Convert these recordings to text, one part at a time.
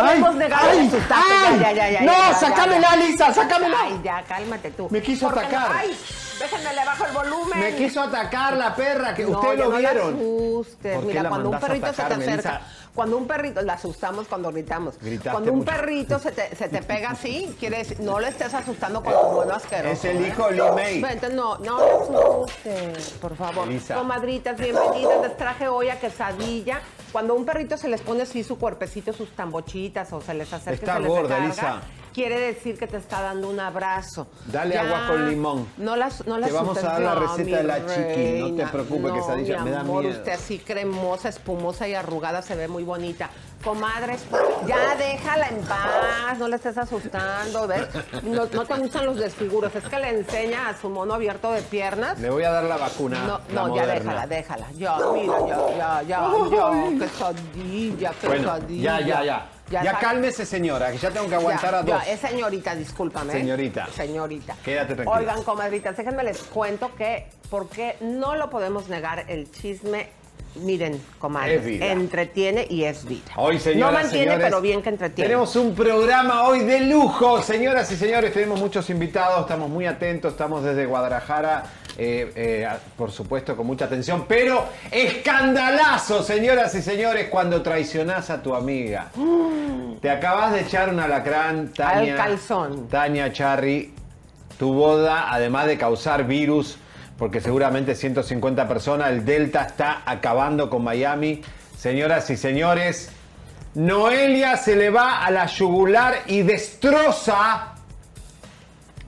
Podemos negar. ay. ya, ya, ya, No, ya. Lisa, sácamela. Ay, ya, cálmate tú. Me quiso Porque- atacar. Ay, déjenme le bajo el volumen. Me quiso atacar la perra, que No, ustedes lo no vieron. asustes. ¿Por qué Mira, la cuando un perrito se te atacar, acerca, Melissa? cuando un perrito, la asustamos cuando gritamos. Gritaste cuando un mucho. perrito se te, se te pega así, quiere decir, no le estés asustando con tu bueno asqueroso. Es el ¿eh? hijo de Lee May. Vente, no, no le asustes, por favor. Elisa. Comadritas, bienvenidas. Les traje hoy a quesadilla. Cuando un perrito se les pone así su cuerpecito, sus tambochitas o se les acerca Está se les gorda, Elisa. Quiere decir que te está dando un abrazo. Dale agua con limón. No las, no las Te vamos a dar la receta de la chiqui, no te preocupes, quesadilla, mi me da amor, miedo. usted así cremosa, espumosa y arrugada se ve muy bonita. Comadres, ya déjala en paz, no le estés asustando, ¿ves? No, no te gustan los desfiguros, es que le enseña a su mono abierto de piernas. Le voy a dar la vacuna. No, la no, ya moderna. déjala, déjala. Ya, mira, ya, ya, ya, ya, quesadilla, Bueno, quesadilla. ya, ya, ya. Ya, cálmese, señora, que ya tengo que aguantar ya, a dos. ya, es señorita, discúlpame. ¿eh? Señorita. Señorita. Quédate tranquila. Oigan, comadritas, déjenme les cuento que, porque no lo podemos negar, el chisme, miren, comadres, Es vida. entretiene y es vida. Hoy, señoras, No mantiene, señores, pero bien que entretiene. Tenemos un programa hoy de lujo, señoras y señores. Tenemos muchos invitados, estamos muy atentos, estamos desde Guadalajara, eh, eh, por supuesto, con mucha atención. Pero escandalazo, señoras y señores, cuando traicionás a tu amiga. Te acabas de echar un alacrán, Tania. Al calzón. Tania Charry, tu boda, además de causar virus, porque seguramente 150 personas, el Delta está acabando con Miami. Señoras y señores, Noelia se le va a la yugular y destroza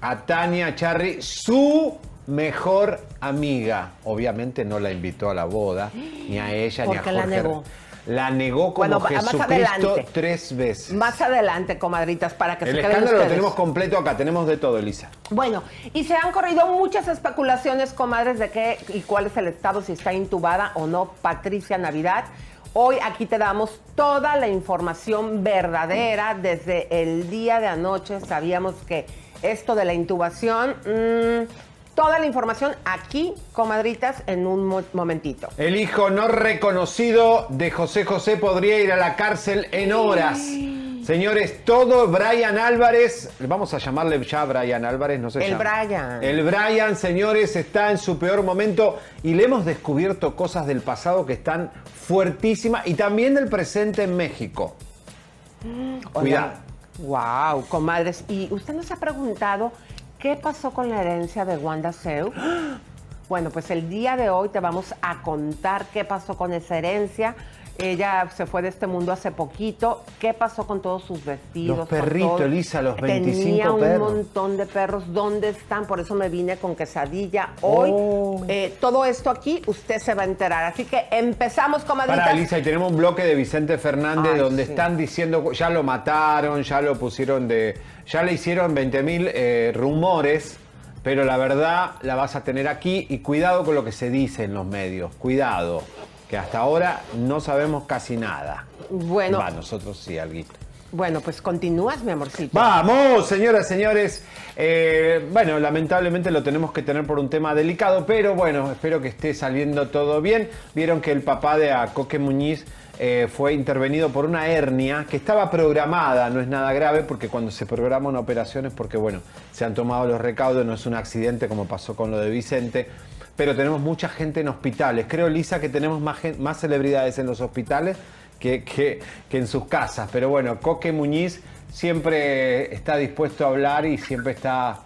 a Tania Charry, su mejor amiga. Obviamente no la invitó a la boda, ni a ella, ni a la Jorge. negó. La negó como Bueno, Jesucristo adelante. tres veces. Más adelante, comadritas, para que El se queden escándalo lo ustedes. tenemos completo acá, tenemos de todo, Elisa. Bueno, y se han corrido muchas especulaciones, comadres, de qué y cuál es el estado, si está intubada o no Patricia Navidad. Hoy aquí te damos toda la información verdadera. Desde el día de anoche sabíamos que esto de la intubación, mm, toda la información aquí, comadritas, en un mo- momentito. El hijo no reconocido de José José podría ir a la cárcel en horas. Señores, todo Brian Álvarez, vamos a llamarle ya Brian Álvarez, no sé El Brian. El Brian, señores, está en su peor momento y le hemos descubierto cosas del pasado que están fuertísimas y también del presente en México. Cuidado. Wow, comadres. ¿Y usted nos ha preguntado qué pasó con la herencia de Wanda Seu? Bueno, pues el día de hoy te vamos a contar qué pasó con esa herencia. Ella se fue de este mundo hace poquito. ¿Qué pasó con todos sus vestidos? Los con perritos? Elisa, los Tenía 25 un perros. montón de perros. ¿Dónde están? Por eso me vine con quesadilla. Hoy, Oh. eh, todo esto aquí, usted se va a enterar. Así que empezamos, comadritas. Para Elisa, y tenemos un bloque de Vicente Fernández Ay, donde sí. están diciendo, ya lo mataron, ya lo pusieron de. Ya le hicieron 20.000 eh, rumores, pero la verdad la vas a tener aquí y cuidado con lo que se dice en los medios. Cuidado, que hasta ahora no sabemos casi nada. Bueno. Va, nosotros sí, alguito. Bueno, pues continúas, mi amorcito. Vamos, señoras, señores. Eh, bueno, lamentablemente lo tenemos que tener por un tema delicado, pero bueno, espero que esté saliendo todo bien. Vieron que el papá de Acoque Muñiz eh, fue intervenido por una hernia que estaba programada, no es nada grave, porque cuando se programa una operación es porque, bueno, se han tomado los recaudos, no es un accidente como pasó con lo de Vicente. Pero tenemos mucha gente en hospitales. Creo, Lisa, que tenemos más, más celebridades en los hospitales que, que, en sus casas. Pero bueno, Coque Muñiz siempre está dispuesto a hablar y siempre está...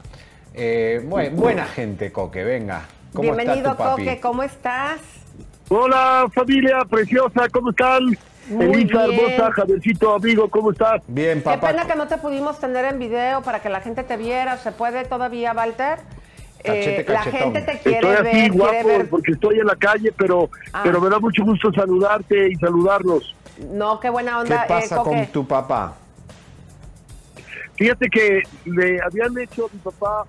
Eh, buena gente, Coque, venga. ¿Cómo Bienvenido, Coque, ¿cómo estás? Hola, familia preciosa, ¿cómo están? Elisa, hermosa, Javiercito, amigo, ¿cómo estás? Bien, papá. Qué pena que no te pudimos tener en video para que la gente te viera. ¿Se puede todavía, Walter? Eh, la gente te quiere estoy así, guapo, porque estoy en la calle, pero, ah. pero me da mucho gusto saludarte y saludarlos. No, qué buena onda. ¿Qué pasa eh, con tu papá? Fíjate que le habían hecho a mi papá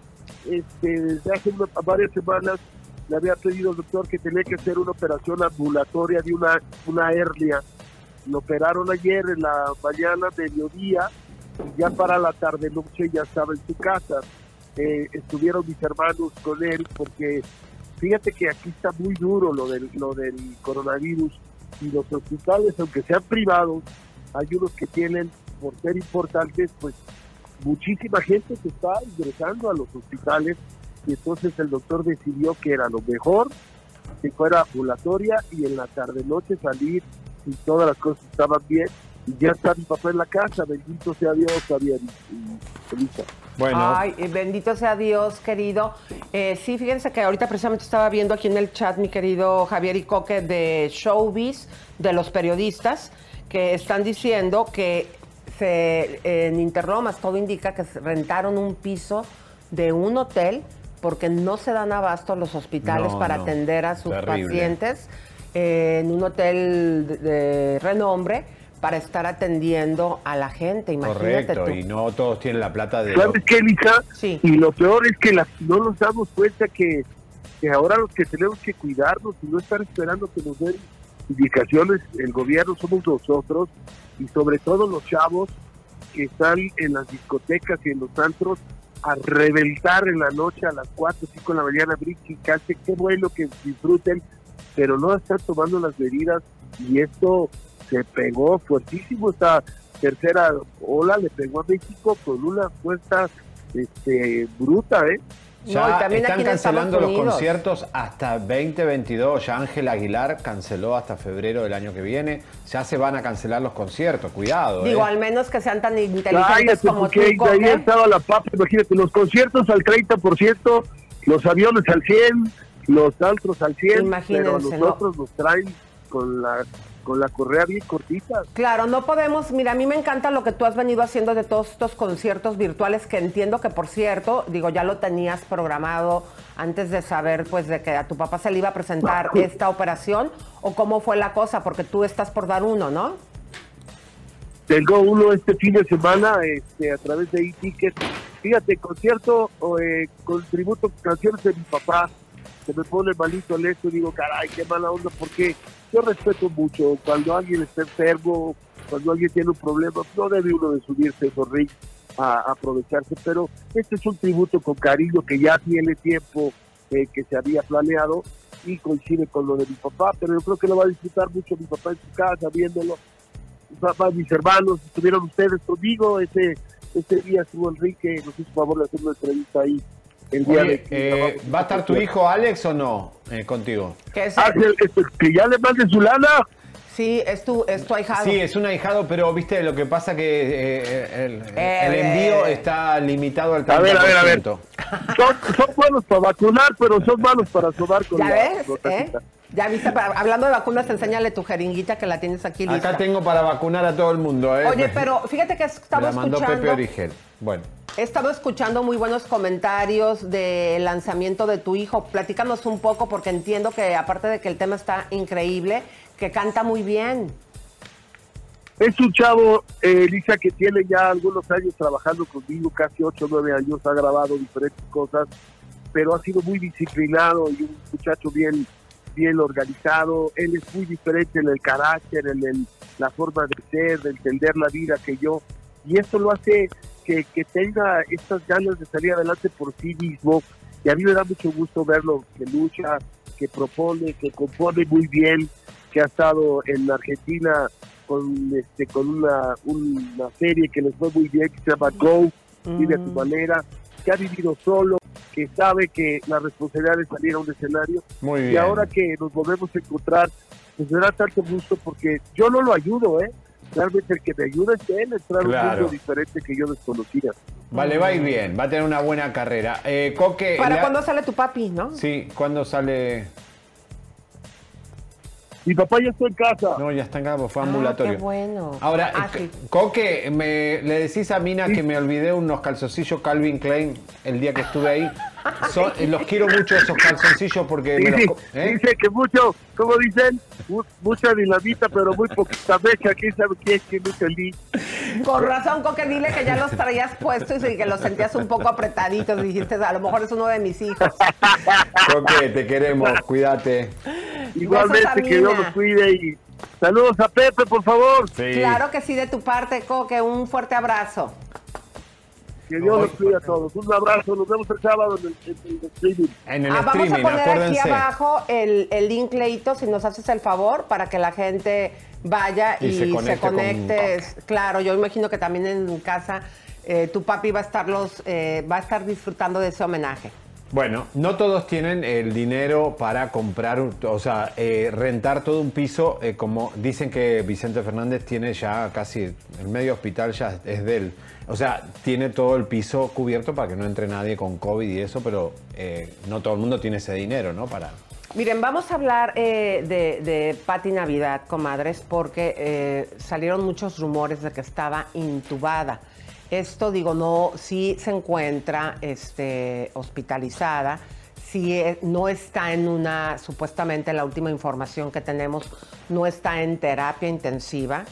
este, desde hace varias semanas le había pedido al doctor que tenía que hacer una operación ambulatoria de una, una hernia. Lo operaron ayer en la mañana, mediodía, y ya para la tarde noche ya estaba en su casa. Eh, estuvieron mis hermanos con él porque fíjate que aquí está muy duro lo del, lo del coronavirus y los hospitales, aunque sean privados, hay unos que tienen, por ser importantes, pues muchísima gente que está ingresando a los hospitales y entonces el doctor decidió que era lo mejor que fuera ambulatoria y en la tarde noche salir y todas las cosas estaban bien y ya está mi papá en la casa, bendito sea Dios, Javier Bueno. Ay, eh, bendito sea Dios, querido. Eh, sí, fíjense que ahorita precisamente estaba viendo aquí en el chat, mi querido Javier Icoque, de Showbiz, de los periodistas, que están diciendo que se, en Interromas todo indica que rentaron un piso de un hotel porque no se dan abasto los hospitales para atender a sus pacientes eh, en un hotel de, renombre para estar atendiendo a la gente. Imagínate Correcto, y no todos tienen la plata de... ¿Sabes qué, Lisa? Sí. Y lo peor es que no nos damos cuenta que, que ahora los que tenemos que cuidarnos y no estar esperando que nos den indicaciones, el gobierno somos nosotros y sobre todo los chavos que están en las discotecas y en los antros a reventar en la noche a las 4 o 5 de la mañana, casi qué bueno que disfruten, pero no están tomando las medidas y esto se pegó fuertísimo, esta tercera ola le pegó a México con una fuerza este, bruta, ¿eh? Ya están cancelando los conciertos hasta 2022. Ya Ángel Aguilar canceló hasta febrero del año que viene. Ya se van a cancelar los conciertos. Cuidado. Digo, ¿eh? al menos que sean tan inteligentes como tú, ahí estaba la papa. Imagínate, los conciertos al 30%, los aviones al 100%, los altros al 100%, Imagínense, pero nosotros nos traen con la con la correa bien cortita. Claro, no podemos, mira, a mí me encanta lo que tú has venido haciendo de todos estos conciertos virtuales que entiendo que por cierto, digo, ya lo tenías programado antes de saber pues de que a tu papá se le iba a presentar esta operación o cómo fue la cosa, porque tú estás por dar uno, ¿no? Tengo uno este fin de semana este, a través de e-ticket. Fíjate, concierto eh, con tributo canciones de mi papá. Se me pone malito el esto y digo, caray, qué mala onda, porque yo respeto mucho cuando alguien está enfermo, cuando alguien tiene un problema, no debe uno de subirse esos rings a, aprovecharse, pero este es un tributo con cariño que ya tiene tiempo eh, que se había planeado y coincide con lo de mi papá, pero yo creo que lo va a disfrutar mucho mi papá en su casa, viéndolo. Mi papá, mis hermanos, estuvieron ustedes conmigo, ese, ese día estuvo Enrique, nos hizo favor de hacer una entrevista ahí eh, ¿Va a estar tu hijo Alex o no eh, contigo? ¿Qué es? Ah, que, ya le mande su lana. Sí, es tu, es tu ahijado. Sí, es un ahijado, pero viste, lo que pasa que eh, el, envío está limitado al 30%. A ver, a ver, a ver. Son, buenos para vacunar, pero son malos para sobar con ¿Ya ves? Ya viste, hablando de vacunas, enséñale tu jeringuita que la tienes aquí lista. Acá tengo para vacunar a todo el mundo, ¿eh? Oye, pero fíjate que estamos la mandó escuchando... Pepe Origel. Bueno. He estado escuchando muy buenos comentarios del lanzamiento de tu hijo. Platícanos un poco, porque entiendo que aparte de que el tema está increíble, que canta muy bien. Es un chavo, eh, Elisa, que tiene ya algunos años trabajando conmigo, casi 8 o 9 años, ha grabado diferentes cosas, pero ha sido muy disciplinado y un muchacho bien bien organizado, él es muy diferente en el carácter, en la forma de ser, de entender la vida que yo, y eso lo hace que, que, tenga estas ganas de salir adelante por sí mismo, y a mí me da mucho gusto verlo, que lucha, que propone, que compone muy bien, que ha estado en Argentina con este con una, una serie que les fue muy bien, que se llama Go, vive a tu mm. manera, que ha vivido solo, que sabe que la responsabilidad de salir a un escenario. Muy Y bien. ahora que nos volvemos a encontrar, pues me da tanto gusto porque yo no lo ayudo, ¿eh? Realmente el que me ayuda es él, entrar a un Claro. mundo diferente que yo desconocía. Vale, va a ir bien, va a tener una buena carrera. Eh, Coque. ¿Para cuándo sale tu papi, no? Sí, ¿cuándo sale? Mi papá ya está en casa. No, ya está en casa, fue Ah, ambulatorio. qué bueno. Ahora, Ah, eh, sí. Coque, me, le decís a Mina que me olvidé unos calzoncillos Calvin Klein el día que estuve ahí. Son- eh, los quiero mucho esos calzoncillos porque me los... Dice, ¿eh? dice que mucho, como dicen, Mu- mucha dinamita, pero muy poquita mecha. ¿Quién sabe quién es que muy feliz? Con razón, Coque, dile que ya los traías puestos y que los sentías un poco apretaditos. Dijiste, a lo mejor es uno de mis hijos. Coque, te queremos, cuídate. Igualmente, que Dios los cuide y saludos a Pepe, por favor. Sí. Claro que sí, de tu parte, Coque. Un fuerte abrazo. Que Dios los cuide a todos. Un abrazo, nos vemos el sábado en el, en el streaming. En el Ah, vamos a poner acuérdense. aquí abajo el, el link, Leito, si nos haces el favor, para que la gente vaya Y y, se se conecte con conecte. Claro, yo imagino que también en casa eh, tu papi va a estarlos, eh, va a estar disfrutando de ese homenaje. Bueno, no todos tienen el dinero para comprar, o sea, eh, rentar todo un piso, eh, como dicen que Vicente Fernández tiene ya casi, el medio hospital ya es de él. O sea, tiene todo el piso cubierto para que no entre nadie con COVID y eso, pero eh, no todo el mundo tiene ese dinero, ¿no? Para... Miren, vamos a hablar de, de Patti Navidad, comadres, porque salieron muchos rumores de que estaba intubada. Esto, digo, no, sí se encuentra este, hospitalizada, sí eh, no está en una, supuestamente la última información que tenemos, no está en terapia intensiva,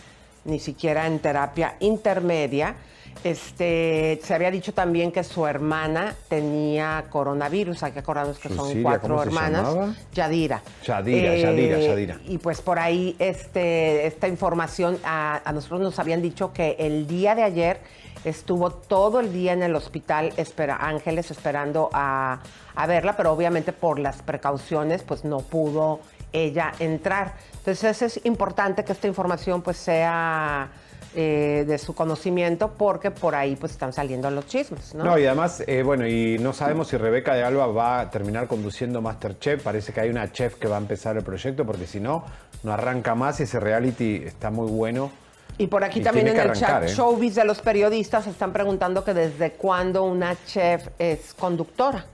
ni siquiera en terapia intermedia. Este, se había dicho también que su hermana tenía coronavirus, hay que acordarnos que son cuatro ¿cómo se hermanas. Yadira. Yadira, Yadira, Yadira. Y pues por ahí este, esta información, a, a nosotros nos habían dicho que el día de ayer estuvo todo el día en el hospital espera, Ángeles esperando a, a verla, pero obviamente por las precauciones pues no pudo ella entrar. Entonces es importante que esta información pues sea eh, de su conocimiento porque por ahí pues están saliendo los chismes, ¿no? No, y además, eh, bueno, y no sabemos si Rebeca de Alba va a terminar conduciendo Masterchef. Parece que hay una chef que va a empezar el proyecto, porque si no, no arranca más y ese reality está muy bueno. Y por aquí Y también en el chat ¿eh? showbiz de los periodistas están preguntando que desde cuándo una chef es conductora.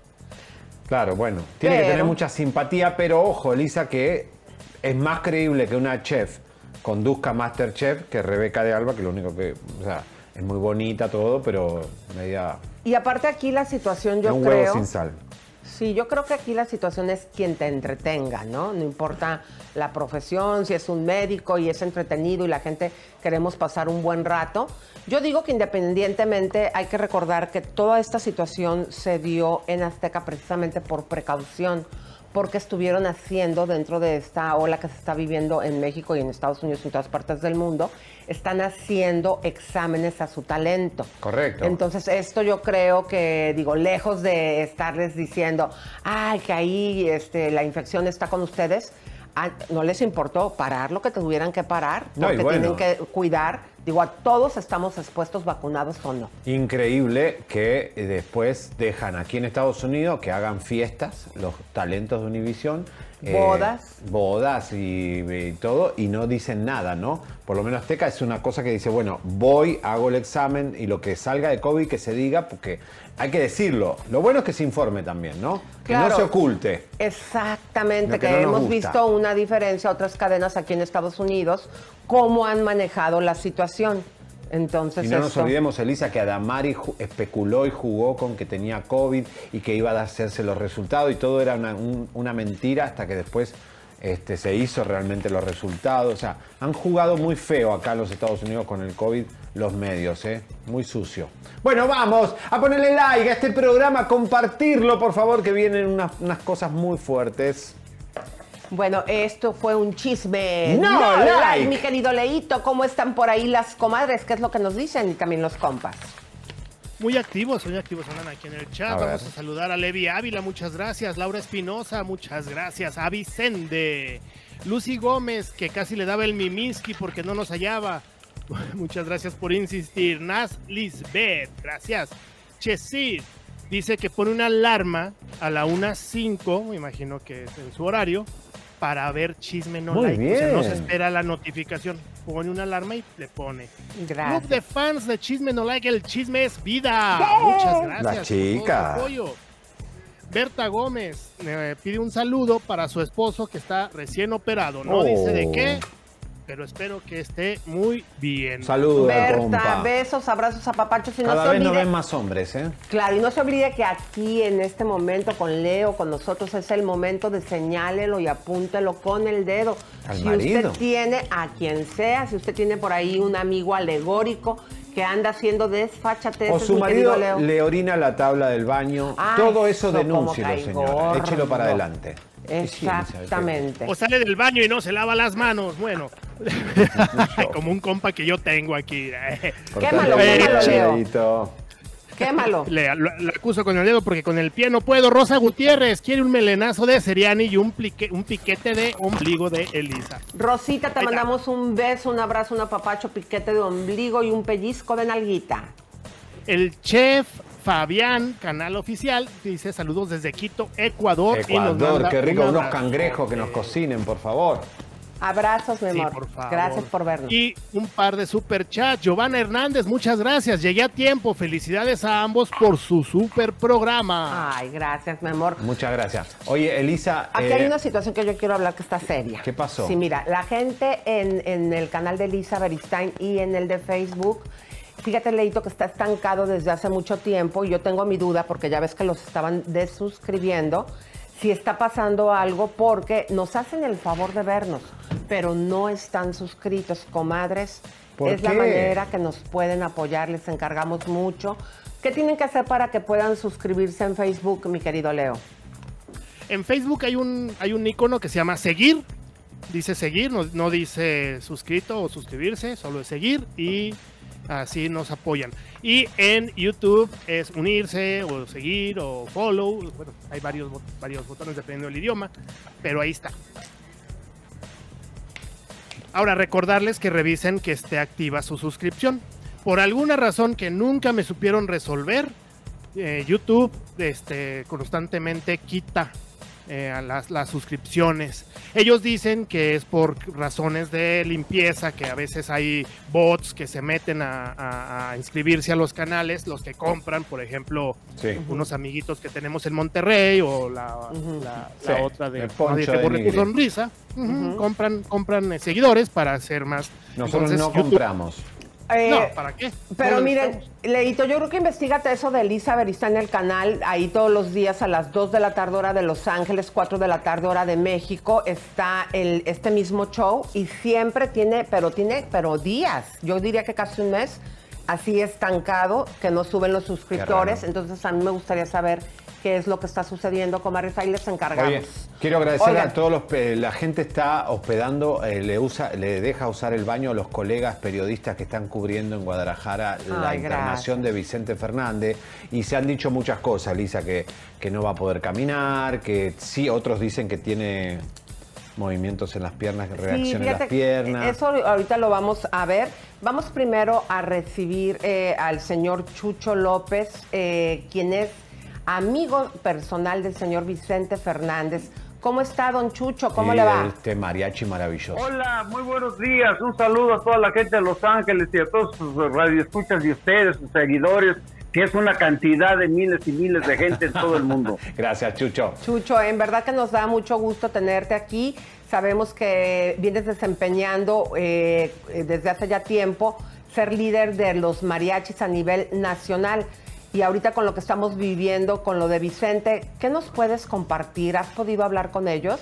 Claro, bueno, tiene que tener mucha simpatía, pero ojo, Elisa, que es más creíble que una chef conduzca Masterchef que Rebeca de Alba, que lo único que, o sea, es muy bonita todo, pero media Y aparte aquí la situación yo un creo... huevo sin sal. Sí, yo creo que aquí la situación es quien te entretenga, ¿no? No importa la profesión, si es un médico y es entretenido y la gente queremos pasar un buen rato. Yo digo que independientemente hay que recordar que toda esta situación se dio en Azteca precisamente por precaución, porque estuvieron haciendo dentro de esta ola que se está viviendo en México y en Estados Unidos y en todas partes del mundo, están haciendo exámenes a su talento. Correcto. Entonces, esto yo creo que, digo, lejos de estarles diciendo, ay, que ahí este, la infección está con ustedes, ah, no les importó parar lo que tuvieran que parar, No, porque bueno. tienen que cuidar. Digo, a todos estamos expuestos, vacunados o no. Increíble que eh, después dejan aquí en Estados Unidos que hagan fiestas, los talentos de Eh, Bodas. bodas y, y todo, y no dicen nada, ¿no? Por lo menos Azteca es una cosa que dice, bueno, voy, hago el examen y lo que salga de COVID que se diga, porque hay que decirlo. Lo bueno es que se informe también, ¿no? Que no se oculte. Exactamente, que que, no nos hemos visto una diferencia a otras cadenas aquí en Estados Unidos, cómo han manejado la situación. Entonces, Y no nos olvidemos, Elisa, que Adamari especuló y jugó con que tenía COVID y que iba a hacerse los resultados y todo era una, un- una mentira hasta que después este, se hizo realmente los resultados. O sea, han jugado muy feo acá en los Estados Unidos con el COVID los medios, ¿eh? Muy sucio. Bueno, vamos a ponerle like a este programa, compartirlo, por favor, que vienen unas, unas cosas muy fuertes. Bueno, esto fue un chisme. No, like. Mi querido Leito, ¿cómo están por ahí las comadres? ¿Qué es lo que nos dicen? Y también los compas. Muy activos, muy activos andan aquí en el chat. A Vamos a saludar a Levi Ávila, muchas gracias. Laura Espinosa, muchas gracias. A Vicente. Lucy Gómez, que casi le daba el mimiski porque no nos hallaba. Muchas gracias por insistir. Nas Lisbeth, gracias. Chesid, Dice que pone una alarma a la 1.05, me imagino que es en su horario, para ver chisme no Muy like. O sea, no se bien. espera la notificación. Pone una alarma y le pone. Gracias. Club de fans de Chisme No Like, el chisme es vida. Muchas gracias. La por todo su chica. Berta Gómez eh, pide un saludo para su esposo que está recién operado. No Oh. dice de qué, pero espero que esté muy bien. Saludos, Berta, compa. besos, abrazos a papachos y no Cada se vez ven más hombres, ¿eh? Claro, y no se olvide que aquí en este momento con Leo, con nosotros, es el momento de señálelo y apúntelo con el dedo. Al si marido. usted tiene a quien sea, si usted tiene por ahí un amigo alegórico que anda haciendo desfachateces, O su marido Leo. le orina la tabla del baño. Ay, Todo eso eso cae señora. Échelo para adelante. Exactamente. O sale del baño y no se lava las manos. Bueno, como un compa que yo tengo aquí. Quémalo, quémalo. Quémalo. Le, lo- acuso con el dedo porque con el pie no puedo. Rosa Gutiérrez quiere un melenazo de Seriani y un, plique- un piquete de ombligo de Elisa. Rosita, te Ahí está. mandamos un beso, un abrazo, un apapacho, piquete de ombligo y un pellizco de nalguita. El chef Fabián, canal oficial, dice saludos desde Quito, Ecuador. y nos Ecuador, manda qué rico. un Unos cangrejos que nos cocinen, por favor. Abrazos, mi Sí, amor. por favor. Gracias por vernos. Y un par de super chats. Giovanna Hernández, muchas gracias. Llegué a tiempo. Felicidades a ambos por su super programa. Ay, gracias, mi amor. Muchas gracias. Oye, Elisa. Aquí eh, hay una situación que yo quiero hablar que está seria. ¿Qué pasó? Sí, mira, la gente en, en el canal de Lisa Beristain y en el de Facebook, fíjate, Leito, que está estancado desde hace mucho tiempo y yo tengo mi duda porque ya ves que los estaban desuscribiendo, si está pasando algo porque nos hacen el favor de vernos, pero no están suscritos, comadres. ¿Por es la manera que nos pueden apoyar, les encargamos mucho. ¿Qué tienen que hacer para que puedan suscribirse en Facebook, mi querido Leo? En Facebook hay un, hay un icono que se llama seguir. Dice seguir, no, no dice suscrito o suscribirse, solo es seguir y así nos apoyan. Y en YouTube es unirse o seguir o follow. Bueno, hay varios, varios botones dependiendo del idioma, pero ahí está. Ahora, recordarles que revisen que esté activa su suscripción. Por alguna razón que nunca me supieron resolver, eh, YouTube este, constantemente quita eh, a las, las suscripciones. Ellos dicen que es por razones de limpieza, que a veces hay bots que se meten a, a- a inscribirse a los canales, los que compran, por ejemplo, Sí. unos amiguitos que tenemos en Monterrey o la, la- Sí, otra de Poncho sonrisa. Ujú, Ujú. Compran, compran eh, seguidores para hacer más. Nosotros Entonces, no YouTube- compramos. Eh, No, ¿para qué? Pero miren. Leito, yo creo que investigate eso de Elizabeth, está en el canal, ahí todos los días a las 2 de la tarde hora de Los Ángeles, 4 de la tarde hora de México, está el, este mismo show y siempre tiene, pero tiene, pero días, yo diría que casi un mes, así estancado, que no suben los suscriptores, entonces a mí me gustaría saber qué es lo que está sucediendo, comadres, ahí les encargamos. Oye, quiero agradecer Oigan. a todos los. pe- La gente está hospedando, eh, le usa, le deja usar el baño a los colegas periodistas que están cubriendo en Guadalajara la internación de Vicente Fernández. Y se han dicho muchas cosas, Lisa, que, que no va a poder caminar, que sí, otros dicen que tiene movimientos en las piernas, reacción en las piernas. Eso ahorita lo vamos a ver. Vamos primero a recibir eh, al señor Chucho López, eh, quien es amigo personal del señor Vicente Fernández. ¿Cómo está, don Chucho? ¿Cómo le va? Este mariachi maravilloso. Hola, muy buenos días. Un saludo a toda la gente de Los Ángeles y a todos sus radioescuchas y ustedes, sus seguidores, que es una cantidad de miles y miles de gente en todo el mundo. Gracias, Chucho. Chucho, en verdad que nos da mucho gusto tenerte aquí. Sabemos que vienes desempeñando eh, desde hace ya tiempo ser líder de los mariachis a nivel nacional. Y ahorita con lo que estamos viviendo, con lo de Vicente, ¿qué nos puedes compartir? ¿Has podido hablar con ellos?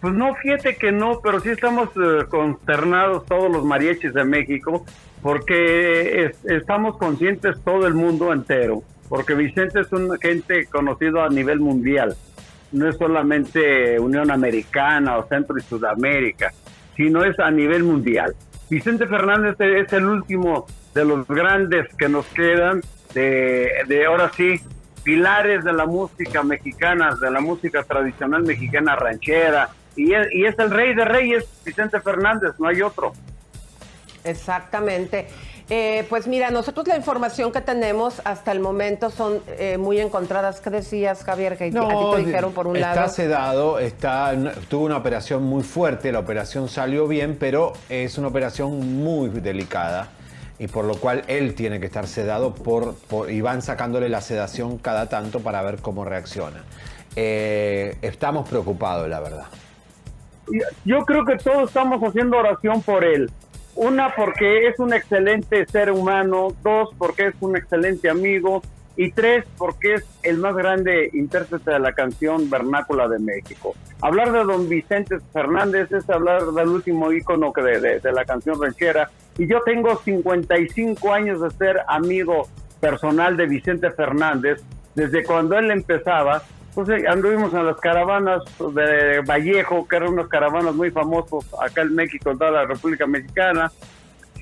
Pues no, fíjate que no, pero sí estamos eh, consternados todos los mariachis de México, porque es- estamos conscientes todo el mundo entero, porque Vicente es un gente conocido a nivel mundial, no es solamente Unión Americana o Centro y Sudamérica, sino es a nivel mundial. Vicente Fernández es el último de los grandes que nos quedan, de, de ahora sí, pilares de la música mexicana, de la música tradicional mexicana ranchera, y es, y es el rey de reyes, Vicente Fernández, no hay otro. Exactamente. Eh, pues mira, nosotros la información que tenemos hasta el momento son eh, muy encontradas. ¿Qué decías, Javier? Que a ti te dijeron por un está lado. sedado, está, tuvo una operación muy fuerte, la operación salió bien, pero es una operación muy delicada y por lo cual él tiene que estar sedado por, y van sacándole la sedación cada tanto para ver cómo reacciona. Eh, estamos preocupados, la verdad. Yo creo que todos estamos haciendo oración por él. Una, porque es un excelente ser humano. Dos, porque es un excelente amigo. Y tres, porque es el más grande intérprete de la canción vernácula de México. Hablar de don Vicente Fernández es hablar del último ícono de, de- de la canción ranchera. Y yo tengo 55 años de ser amigo personal de Vicente Fernández. Desde cuando él empezaba, pues eh, anduvimos en las caravanas de Vallejo, que eran unas caravanas muy famosos acá en México, en toda la República Mexicana.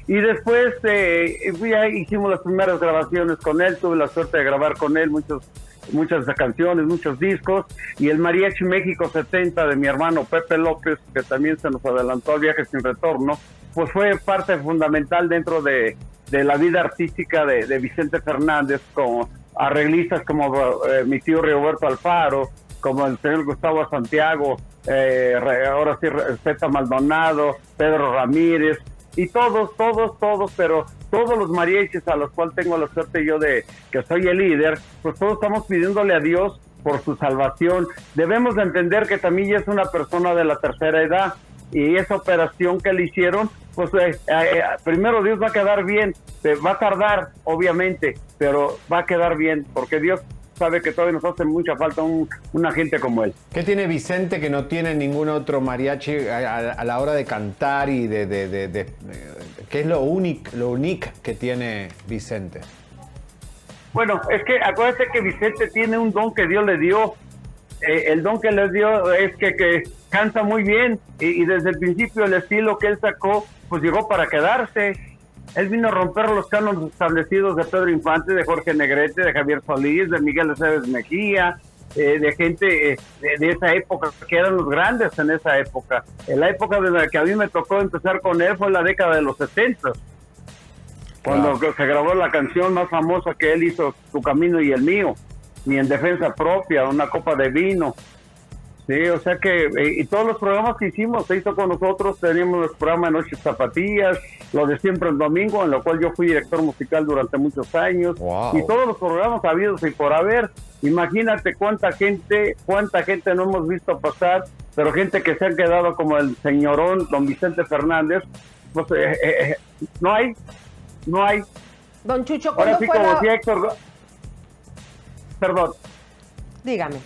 Y después eh, ahí, hicimos las primeras grabaciones con él, tuve la suerte de grabar con él muchos, muchas canciones, muchos discos. Y el Mariachi México 70 de mi hermano Pepe López, que también se nos adelantó al viaje sin retorno, pues fue parte fundamental dentro de, de la vida artística de, de Vicente Fernández, como arreglistas como eh, mi tío Roberto Alfaro, como el señor Gustavo Santiago, eh, ahora sí Zeta Maldonado, Pedro Ramírez, y todos, todos, todos, pero todos los mariachis a los cuales tengo la suerte yo de que soy el líder, pues todos estamos pidiéndole a Dios por su salvación. Debemos de entender que también ya es una persona de la tercera edad y esa operación que le hicieron, pues eh, eh, primero Dios va a quedar bien, eh, va a tardar, obviamente, pero va a quedar bien, porque Dios sabe que todavía nos hace mucha falta un, una gente como él. ¿Qué tiene Vicente que no tiene ningún otro mariachi a, a- a la hora de cantar y de... de- de- de- eh, ¿Qué es lo único lo único que tiene Vicente? Bueno, es que acuérdate que Vicente tiene un don que Dios le dio. Eh, el don que le dio es que, que canta muy bien y, y desde el principio el estilo que él sacó pues llegó para quedarse. Él vino a romper los cánones establecidos de Pedro Infante, de Jorge Negrete, de Javier Solís, de Miguel Aceves Mejía, eh, de gente eh, de, de esa época, que eran los grandes en esa época. En la época de la que a mí me tocó empezar con él fue la década de los 70 cuando se grabó la canción más famosa que él hizo, Tu Camino y el Mío, ni en defensa propia, una copa de vino. Sí, o sea que, eh, y todos los programas que hicimos, se hizo con nosotros, teníamos el programa de Noches Zapatillas, lo de Siempre el Domingo, en lo cual yo fui director musical durante muchos años, Wow. y todos los programas habidos y por haber, imagínate cuánta gente, cuánta gente no hemos visto pasar, pero gente que se han quedado como el señorón don Vicente Fernández, pues eh, eh, eh, no hay, no hay. Don Chucho, Ahora ¿cuándo sí, fue como la... decía Héctor, perdón, Dígame.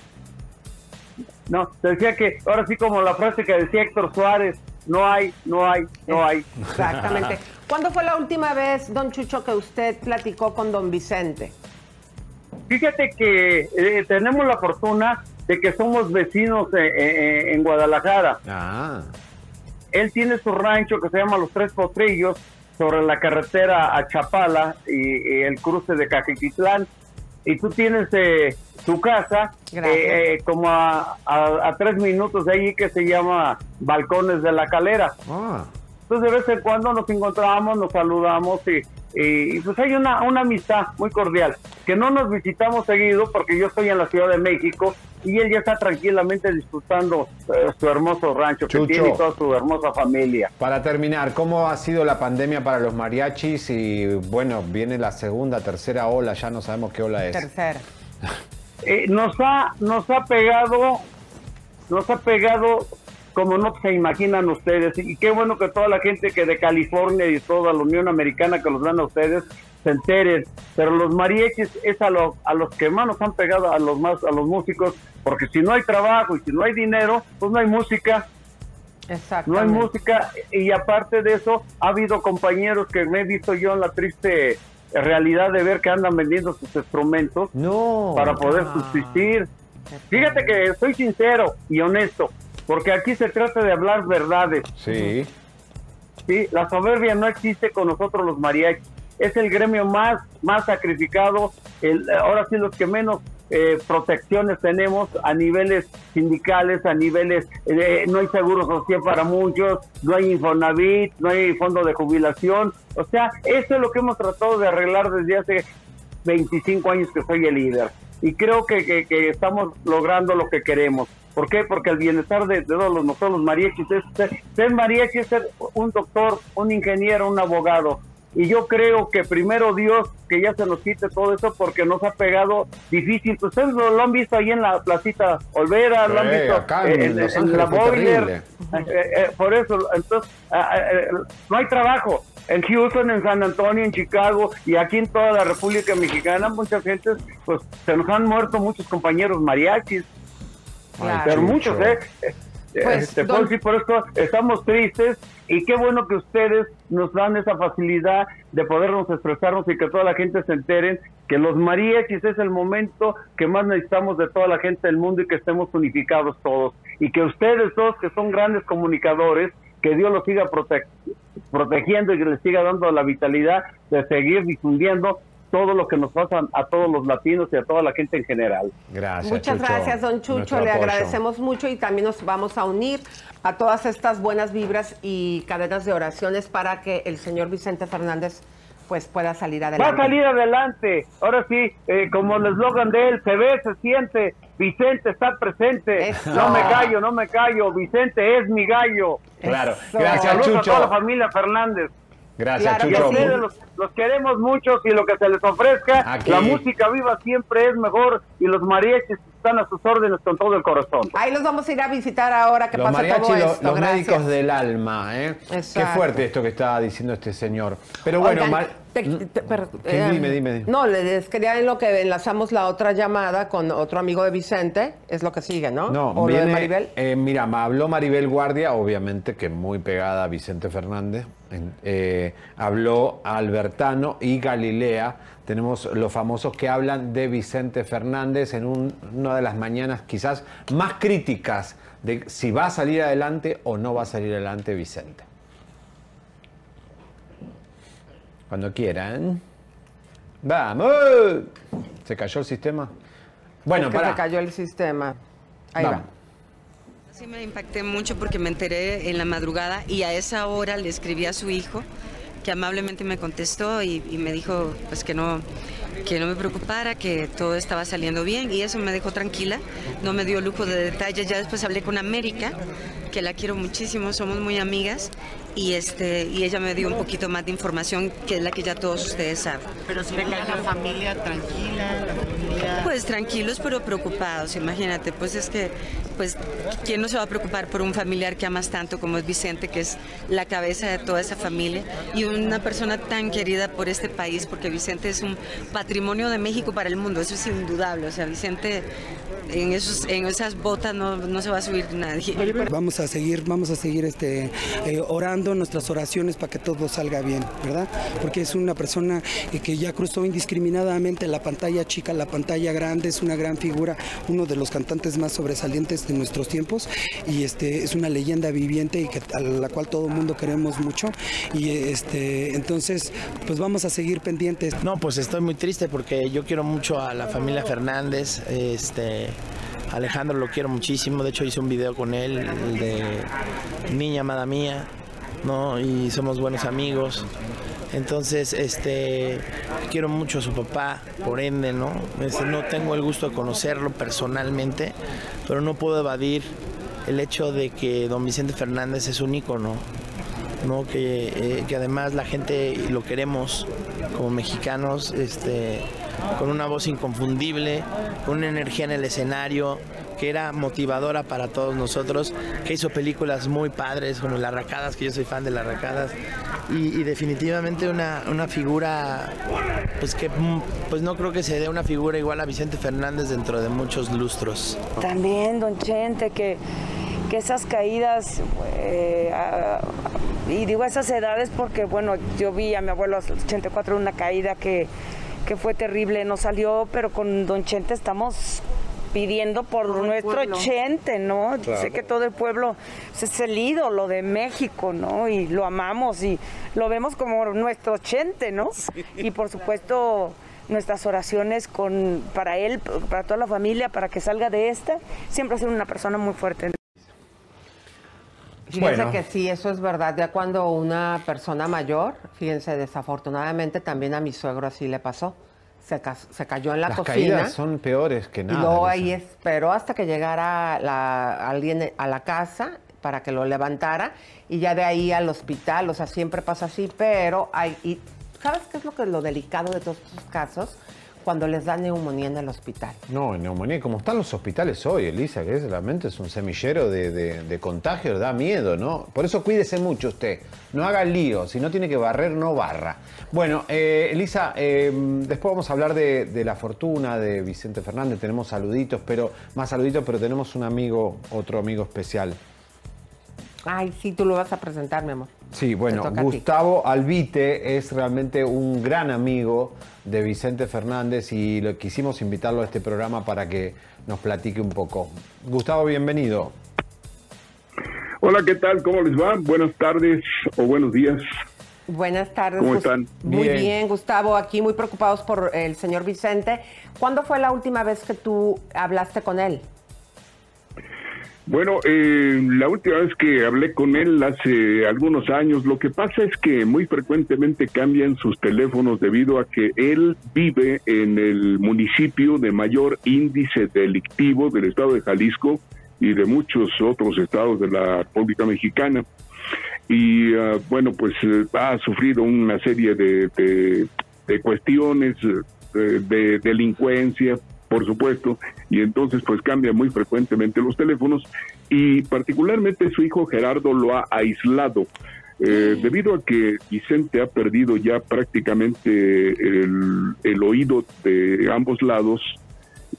no, te decía que ahora sí como la frase que decía Héctor Suárez, no hay, no hay, no hay. Exactamente. ¿Cuándo fue la última vez, don Chucho, que usted platicó con don Vicente? Fíjate que eh, tenemos la fortuna de que somos vecinos eh, eh, en Guadalajara. Ah. Él tiene su rancho que se llama Los Tres Potrillos sobre la carretera a Chapala y, y el cruce de Cajiquitlán. Y tú tienes eh, tu casa eh, eh, como a, a- a tres minutos de allí que se llama Balcones de la Calera. Ah. Entonces de vez en cuando nos encontramos, nos saludamos y, y, pues hay una, una amistad muy cordial. Que no nos visitamos seguido porque yo estoy en la Ciudad de México y él ya está tranquilamente disfrutando eh, su hermoso rancho Chucho. que tiene y toda su hermosa familia. Para terminar, ¿cómo ha sido la pandemia para los mariachis? Y bueno, viene la segunda, tercera ola, ya no sabemos qué ola es. Tercera. Eh, nos ha nos ha pegado nos ha pegado como no se imaginan ustedes y qué bueno que toda la gente que de California y toda la Unión Americana que los dan a ustedes se enteren pero los mariachis es a, lo- a los que más nos han pegado a los más a los músicos porque si no hay trabajo y si no hay dinero pues no hay música no hay música y aparte de eso ha habido compañeros que me he visto yo en la triste realidad de ver que andan vendiendo sus instrumentos No. para poder Ah. subsistir. Fíjate que soy sincero y honesto, porque aquí se trata de hablar verdades. Sí. ¿sí? La soberbia no existe con nosotros los mariachis. Es el gremio más, más sacrificado, el, ahora sí los que menos eh, protecciones tenemos a niveles sindicales, a niveles, eh, no hay seguro social para muchos, no hay Infonavit, no hay fondo de jubilación, o sea, eso es lo que hemos tratado de arreglar desde hace 25 años que soy el líder. Y creo que, que, estamos logrando lo que queremos. ¿Por qué? Porque el bienestar de, todos los, nosotros los mariachis es ser, ser mariachi es ser un doctor, un ingeniero, un abogado y yo creo que primero Dios que ya se nos quite todo eso porque nos ha pegado difícil. Ustedes lo, han visto ahí en la placita Olvera, lo han visto acá en, la Boiler. Eh, eh, por eso, entonces, ah, ah, eh, no hay trabajo. En Houston, en San Antonio, en Chicago y aquí en toda la República Mexicana, muchas gentes, pues se nos han muerto muchos compañeros mariachis. pero muchos, ¿eh? Pues, este, por eso estamos tristes y qué bueno que ustedes nos dan esa facilidad de podernos expresarnos y que toda la gente se enteren que los mariachis es el momento que más necesitamos de toda la gente del mundo y que estemos unificados todos. Y que ustedes dos que son grandes comunicadores que Dios los siga protegiendo y que les siga dando la vitalidad de seguir difundiendo todo lo que nos pasa a todos los latinos y a toda la gente en general. Gracias. Muchas gracias, don Chucho. Le agradecemos mucho y también nos vamos a unir a todas estas buenas vibras y cadenas de oraciones para que el señor Vicente Fernández pues pueda salir adelante. Va a salir adelante. Ahora sí, eh, como el eslogan de él, se ve, se siente, Vicente está presente. No me callo, no me callo, Vicente es mi gallo. Claro, gracias Chucho. a toda la familia Fernández. Gracias, Chucho. los, queremos mucho y lo que se les ofrezca, la música viva siempre es mejor y los mariachis están a sus órdenes con todo el corazón. Ahí los vamos a ir a visitar ahora que los pasa todo esto. Los, médicos del alma, ¿eh? Qué fuerte esto que está diciendo este señor. Pero bueno, eh, dime, dime, No, les quería en lo que enlazamos la otra llamada con otro amigo de Vicente, es lo que sigue, ¿no? No, ¿O de Maribel? Eh, mira, habló Maribel Guardia, obviamente que muy pegada a Vicente Fernández. Eh, habló Albertano y Galilea. Tenemos los famosos que hablan de Vicente Fernández en una de las mañanas quizás más críticas de si va a salir adelante o no va a salir adelante Vicente. Cuando quieran. ¡Vamos! ¿Se cayó el sistema? Bueno, para. Se cayó el sistema. Ahí va. Sí me impacté mucho porque me enteré en la madrugada y a esa hora le escribí a su hijo que amablemente me contestó y, y, me dijo pues que no que no me preocupara, que todo estaba saliendo bien y eso me dejó tranquila, no me dio lujo de detalles, ya después hablé con América, que la quiero muchísimo, somos muy amigas y este y ella me dio un poquito más de información que es la que ya todos ustedes saben. Pero si cae la familia tranquila, la familia... Pues tranquilos pero preocupados, imagínate, pues es que pues quién no se va a preocupar por un familiar que amas tanto como es Vicente, que es la cabeza de toda esa familia y una persona tan querida por este país, porque Vicente es un patrimonio de México para el mundo, eso es indudable, o sea, Vicente en esos en esas botas no, no se va a subir nadie. Vamos a seguir, vamos a seguir este eh, orando nuestras oraciones para que todo salga bien, ¿verdad? Porque es una persona que ya cruzó indiscriminadamente la pantalla chica, la pantalla grande, es una gran figura, uno de los cantantes más sobresalientes de nuestros tiempos y este es una leyenda viviente y que, a la cual todo el mundo queremos mucho y este entonces pues vamos a seguir pendientes. No, pues estoy muy triste porque yo quiero mucho a la familia Fernández, este Alejandro lo quiero muchísimo, de hecho hice un video con él de Niña Amada Mía, ¿no? Y somos buenos amigos. Entonces, este, quiero mucho a su papá, por ende, ¿no? Este, no tengo el gusto de conocerlo personalmente, pero no puedo evadir el hecho de que don Vicente Fernández es un ícono, ¿no? Que, eh, que además la gente lo queremos como mexicanos, este, con una voz inconfundible, con una energía en el escenario, que era motivadora para todos nosotros, que hizo películas muy padres, como Las Racadas, que yo soy fan de Las Racadas, y, definitivamente una, una, figura, pues que pues no creo que se dé una figura igual a Vicente Fernández dentro de muchos lustros. También, don Chente, que, que esas caídas, eh, y digo esas edades porque, bueno, yo vi a mi abuelo a los 84 una caída que que fue terrible, no salió, pero con Don Chente estamos pidiendo por nuestro Chente, ¿no? Sé que todo el pueblo es el ídolo de México, ¿no? Y lo amamos y lo vemos como nuestro Chente, ¿no? Y por supuesto, nuestras oraciones con, para él, para toda la familia, para que salga de esta. Siempre ha sido una persona muy fuerte. Fíjense Bueno. que sí, eso es verdad. Ya cuando una persona mayor, fíjense, desafortunadamente también a mi suegro así le pasó. Se, se cayó en la Las cocina. caídas son peores que Y nada. luego Elisa. ahí esperó hasta que llegara la- alguien a la casa para que lo levantara y ya de ahí al hospital, o sea, siempre pasa así, pero hay... Y, ¿Sabes qué es lo que es lo delicado de todos estos casos? Cuando les da neumonía en el hospital. No, neumonía, como están los hospitales hoy, Elisa, que es, realmente es un semillero de, de, de contagio, da miedo, ¿no? Por eso cuídese mucho usted, no haga lío, si no tiene que barrer, no barra. Bueno, eh, Elisa, eh, después vamos a hablar de la fortuna de Vicente Fernández, tenemos saluditos, pero más saluditos, pero tenemos un amigo, otro amigo especial. Ay, sí, tú lo vas a presentar, mi amor. Sí, bueno. Gustavo Albite es realmente un gran amigo de Vicente Fernández y lo, quisimos invitarlo a este programa para que nos platique un poco. Gustavo, bienvenido. Hola, ¿qué tal? ¿Cómo les va? Buenas tardes o buenos días. Buenas tardes. ¿Cómo están? Muy Bien. bien. Gustavo. Aquí muy preocupados por el señor Vicente. ¿Cuándo fue la última vez que tú hablaste con él? Bueno, eh, la última vez que hablé con él hace algunos años, lo que pasa es que muy frecuentemente cambian sus teléfonos debido a que él vive en el municipio de mayor índice delictivo del estado de Jalisco y de muchos otros estados de la República Mexicana. Y ah, bueno, pues eh, ha sufrido una serie de, de- de cuestiones eh, de delincuencia, por supuesto, y entonces pues cambia muy frecuentemente los teléfonos y particularmente su hijo Gerardo lo ha aislado. Eh, debido a que Vicente ha perdido ya prácticamente el, el oído de ambos lados,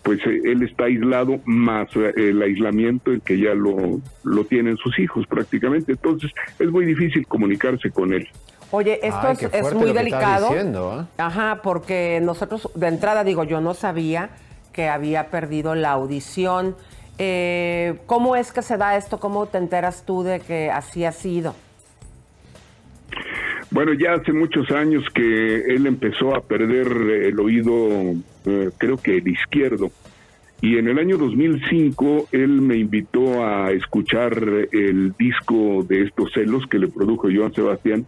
pues eh, él está aislado más eh, el aislamiento en que ya lo, lo tienen sus hijos prácticamente. Entonces es muy difícil comunicarse con él. Oye, esto Ay, es, muy delicado. diciendo, ¿eh? Ajá, porque nosotros, de entrada, digo, yo no sabía que había perdido la audición. Eh, ¿Cómo es que se da esto? ¿Cómo te enteras tú de que así ha sido? Bueno, ya hace muchos años que él empezó a perder el oído, eh, creo que el izquierdo. Y en el año 2005 él me invitó a escuchar el disco de estos celos que le produjo Joan Sebastián.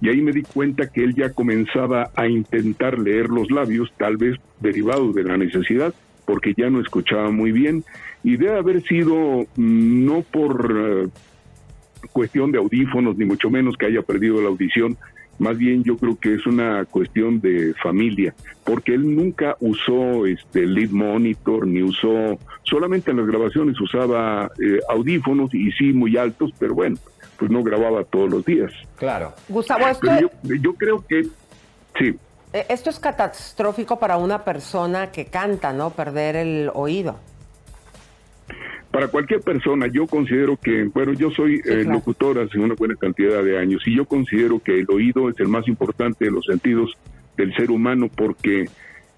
Y ahí me di cuenta que él ya comenzaba a intentar leer los labios, tal vez derivado de la necesidad, porque ya no escuchaba muy bien. Y debe haber sido mm, no por eh, cuestión de audífonos, ni mucho menos que haya perdido la audición. Más bien yo creo que es una cuestión de familia, porque él nunca usó este lead monitor, ni usó, solamente en las grabaciones usaba eh, audífonos y sí muy altos, pero bueno, pues no grababa todos los días. Claro. Gustavo, esto, yo, yo creo que sí. eh, esto es catastrófico para una persona que canta, ¿no? Perder el oído. Para cualquier persona, yo considero que, bueno, yo soy eh, claro. locutor hace una buena cantidad de años y yo considero que el oído es el más importante de los sentidos del ser humano porque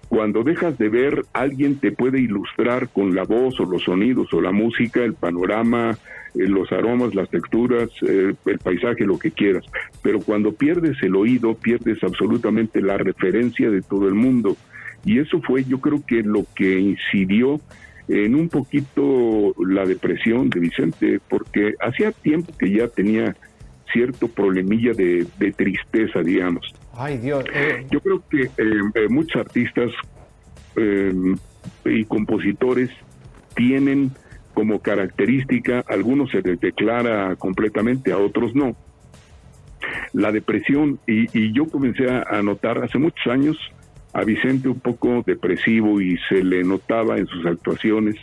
cuando dejas de ver, alguien te puede ilustrar con la voz o los sonidos o la música, el panorama, eh, los aromas, las texturas, eh, el paisaje, lo que quieras. Pero cuando pierdes el oído, pierdes absolutamente la referencia de todo el mundo. Y eso fue, yo creo que lo que incidió en un poquito la depresión de Vicente, porque hacía tiempo que ya tenía cierto problemilla de, de tristeza, digamos. Ay, Dios. eh, Yo creo que eh, eh, muchos artistas eh, y compositores tienen como característica, algunos se les declara completamente, a otros no, la depresión. Y, y yo comencé a notar hace muchos años a Vicente un poco depresivo y se le notaba en sus actuaciones,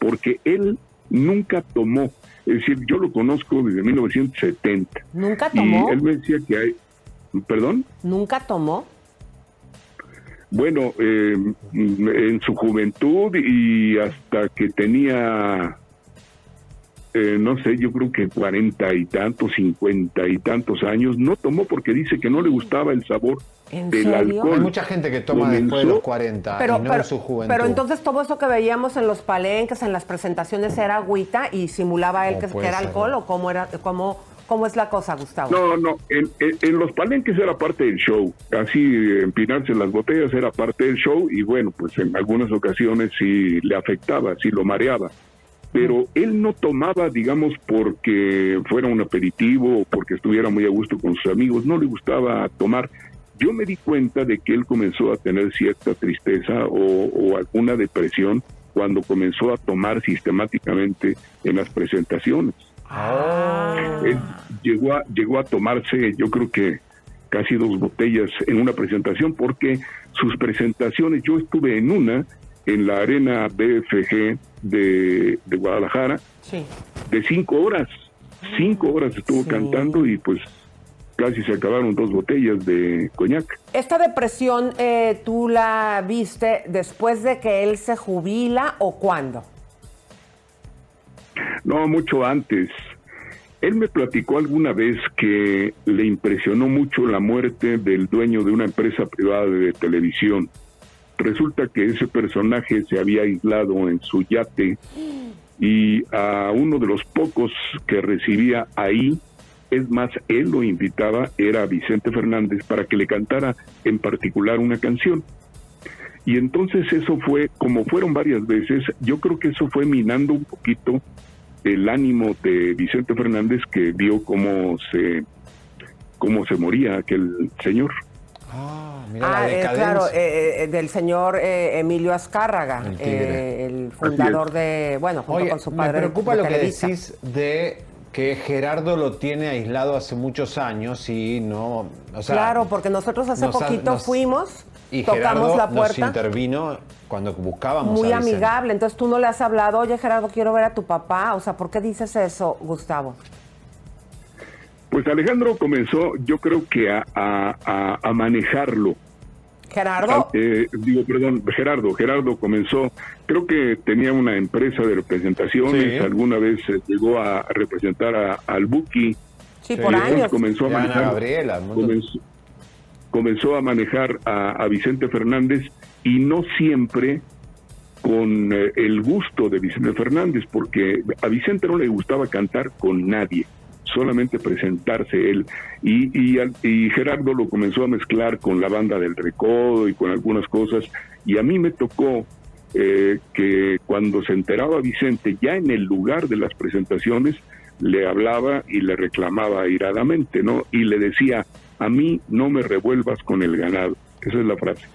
porque él nunca tomó, es decir, yo lo conozco desde 1970. ¿Nunca Y tomó? él me decía que hay, perdón. ¿Nunca tomó? Bueno, eh, en su juventud y hasta que tenía, eh, no sé, yo creo que cuarenta y tantos, cincuenta y tantos años, no tomó porque dice que no le gustaba el sabor ¿En del serio? alcohol. Hay mucha gente que toma después de los Comenzó- 40 Pero, y no pero, en su juventud. pero entonces todo eso que veíamos en los palenques, en las presentaciones, era agüita y simulaba él No que, era ser. alcohol o cómo era, cómo, ¿Cómo es la cosa, Gustavo? No, no, en, en- en los palenques era parte del show, así empinarse las botellas era parte del show y bueno, pues en algunas ocasiones sí le afectaba, sí lo mareaba. Pero él no tomaba, digamos, porque fuera un aperitivo o porque estuviera muy a gusto con sus amigos, no le gustaba tomar. Yo me di cuenta de que él comenzó a tener cierta tristeza o, o alguna depresión cuando comenzó a tomar sistemáticamente en las presentaciones. Él llegó a, llegó a tomarse, yo creo que casi dos botellas en una presentación, porque sus presentaciones, yo estuve en una, en la arena BFG de, de Guadalajara, Sí. de cinco horas. Cinco horas estuvo cantando y pues casi se acabaron dos botellas de coñac. ¿Esta depresión eh, tú la viste después de que él se jubila o cuándo? No, mucho antes. Él me platicó alguna vez que le impresionó mucho la muerte del dueño de una empresa privada de televisión. Resulta que ese personaje se había aislado en su yate y a uno de los pocos que recibía ahí, es más, él lo invitaba, era a Vicente Fernández, para que le cantara en particular una canción. Y entonces eso fue, como fueron varias veces, yo creo que eso fue minando un poquito el ánimo de Vicente Fernández que vio cómo se cómo se moría aquel señor. ah, eh, claro, eh, eh, del señor eh, Emilio Azcárraga, El eh, el fundador de, bueno, junto Oye, con su me padre. preocupa de lo que decís de que Gerardo lo tiene aislado hace muchos años y no, o sea, claro, porque nosotros hace nos ha- poquito nos- fuimos, y tocamos Gerardo la nos puerta. intervino cuando buscábamos Muy a amigable, entonces tú no le has hablado, oye Gerardo, quiero ver a tu papá, o sea, ¿por qué dices eso, Gustavo? Pues Alejandro comenzó, yo creo que a- a- a manejarlo. Gerardo, Ah, eh, digo, perdón, Gerardo. Gerardo comenzó, creo que tenía una empresa de representaciones, Sí. alguna vez eh, llegó a representar a- al Buki. Sí, por Y años. Comenzó a manejar, Gabriela, comenzó, comenzó a manejar a, a Vicente Fernández y no siempre con eh, el gusto de Vicente Fernández, porque a Vicente no le gustaba cantar con nadie, solamente presentarse él. Y, y, al- y Gerardo lo comenzó a mezclar con la banda del Recodo y con algunas cosas. Y a mí me tocó eh, que cuando se enteraba Vicente, ya en el lugar de las presentaciones, le hablaba y le reclamaba airadamente, ¿no? Y le decía, a mí no me revuelvas con el ganado. Esa es la frase.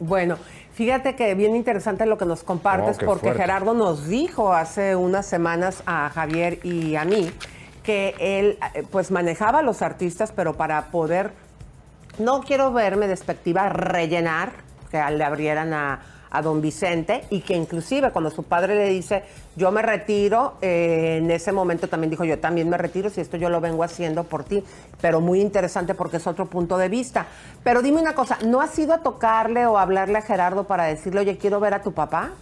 Bueno, fíjate que bien interesante lo que nos compartes, Oh, porque fuerte. Gerardo nos dijo hace unas semanas a Javier y a mí que él eh, pues manejaba a los artistas, pero para poder, no quiero verme despectiva, rellenar, que le abrieran a, a don Vicente y que inclusive cuando su padre le dice, yo me retiro, eh, en ese momento también dijo, yo también me retiro, si esto yo lo vengo haciendo por ti, pero muy interesante porque es otro punto de vista. Pero dime una cosa, ¿no has ido a tocarle o hablarle a Gerardo para decirle, oye, quiero ver a tu papá?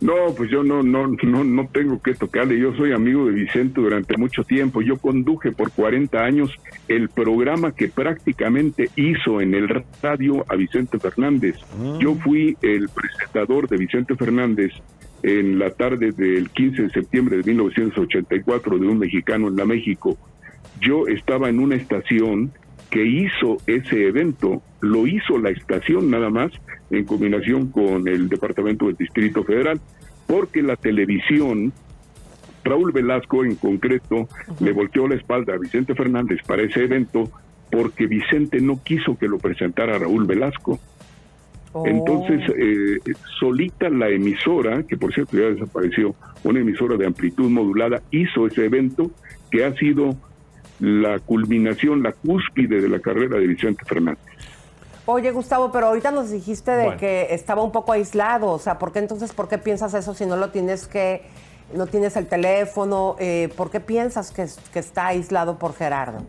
No, pues yo no, no, no, no tengo que tocarle. Yo soy amigo de Vicente durante mucho tiempo. Yo conduje por 40 años el programa que prácticamente hizo en el radio a Vicente Fernández. Yo fui el presentador de Vicente Fernández en la tarde del 15 de septiembre de 1984 de un mexicano en la México. Yo estaba en una estación que hizo ese evento, lo hizo la estación nada más en combinación con el Departamento del Distrito Federal, porque la televisión, Raúl Velasco en concreto, le volteó la espalda a Vicente Fernández para ese evento porque Vicente no quiso que lo presentara Raúl Velasco. Entonces, eh, solita la emisora, que por cierto ya desapareció, una emisora de amplitud modulada, hizo ese evento que ha sido la culminación, la cúspide de la carrera de Vicente Fernández. Oye, Gustavo, pero ahorita nos dijiste de Bueno. que estaba un poco aislado, o sea, ¿por qué entonces, por qué piensas eso si no lo tienes que no tienes el teléfono. Eh, ¿Por qué piensas que, que está aislado por Gerardo?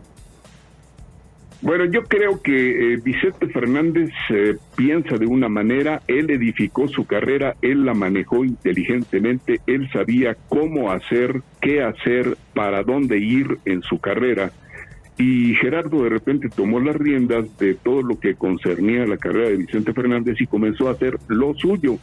Bueno, yo creo que eh, Vicente Fernández eh, piensa de una manera, él edificó su carrera, él la manejó inteligentemente, él sabía cómo hacer, qué hacer, para dónde ir en su carrera. Y Gerardo de repente tomó las riendas de todo lo que concernía la carrera de Vicente Fernández y comenzó a hacer lo suyo.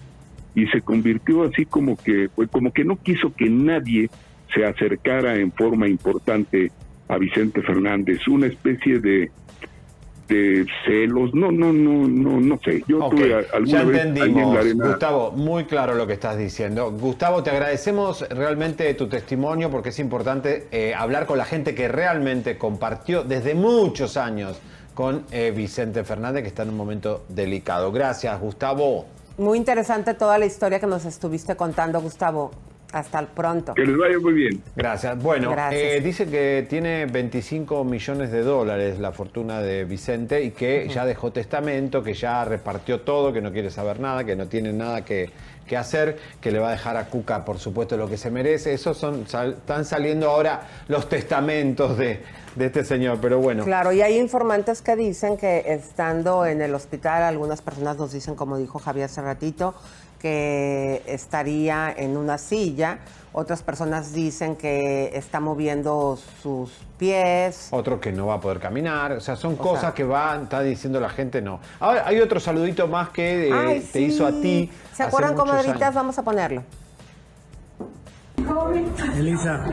Y se convirtió así como que, pues, como que no quiso que nadie se acercara en forma importante a Vicente Fernández, una especie de de celos, no, no, no, no, no sé. Yo Ok, tuve alguna ya vez en entendimos, la arena. Gustavo, muy claro lo que estás diciendo. Gustavo, te agradecemos realmente tu testimonio porque es importante eh, hablar con la gente que realmente compartió desde muchos años con eh, Vicente Fernández, que está en un momento delicado. Gracias, Gustavo. Muy interesante toda la historia que nos estuviste contando, Gustavo. Hasta el pronto. Que les vaya muy bien. Gracias. Bueno, Gracias. eh, dice que tiene 25 millones de dólares la fortuna de Vicente y que ya dejó testamento, que ya repartió todo, que no quiere saber nada, que no tiene nada que, que hacer, que le va a dejar a Cuca, por supuesto, lo que se merece. Esos son, sal- están saliendo ahora los testamentos de, de este señor, pero bueno. Claro, y hay informantes que dicen que estando en el hospital, algunas personas nos dicen, como dijo Javier hace ratito, que estaría en una silla. Otras personas dicen que está moviendo sus pies. Otro que no va a poder caminar, o sea, son O cosas sea- que va, está diciendo la gente no. Ahora hay otro saludito más que eh, Ay, te sí. hizo a ti. ¿Se acuerdan, muchos comadritas? Vamos a ponerlo. Elisa,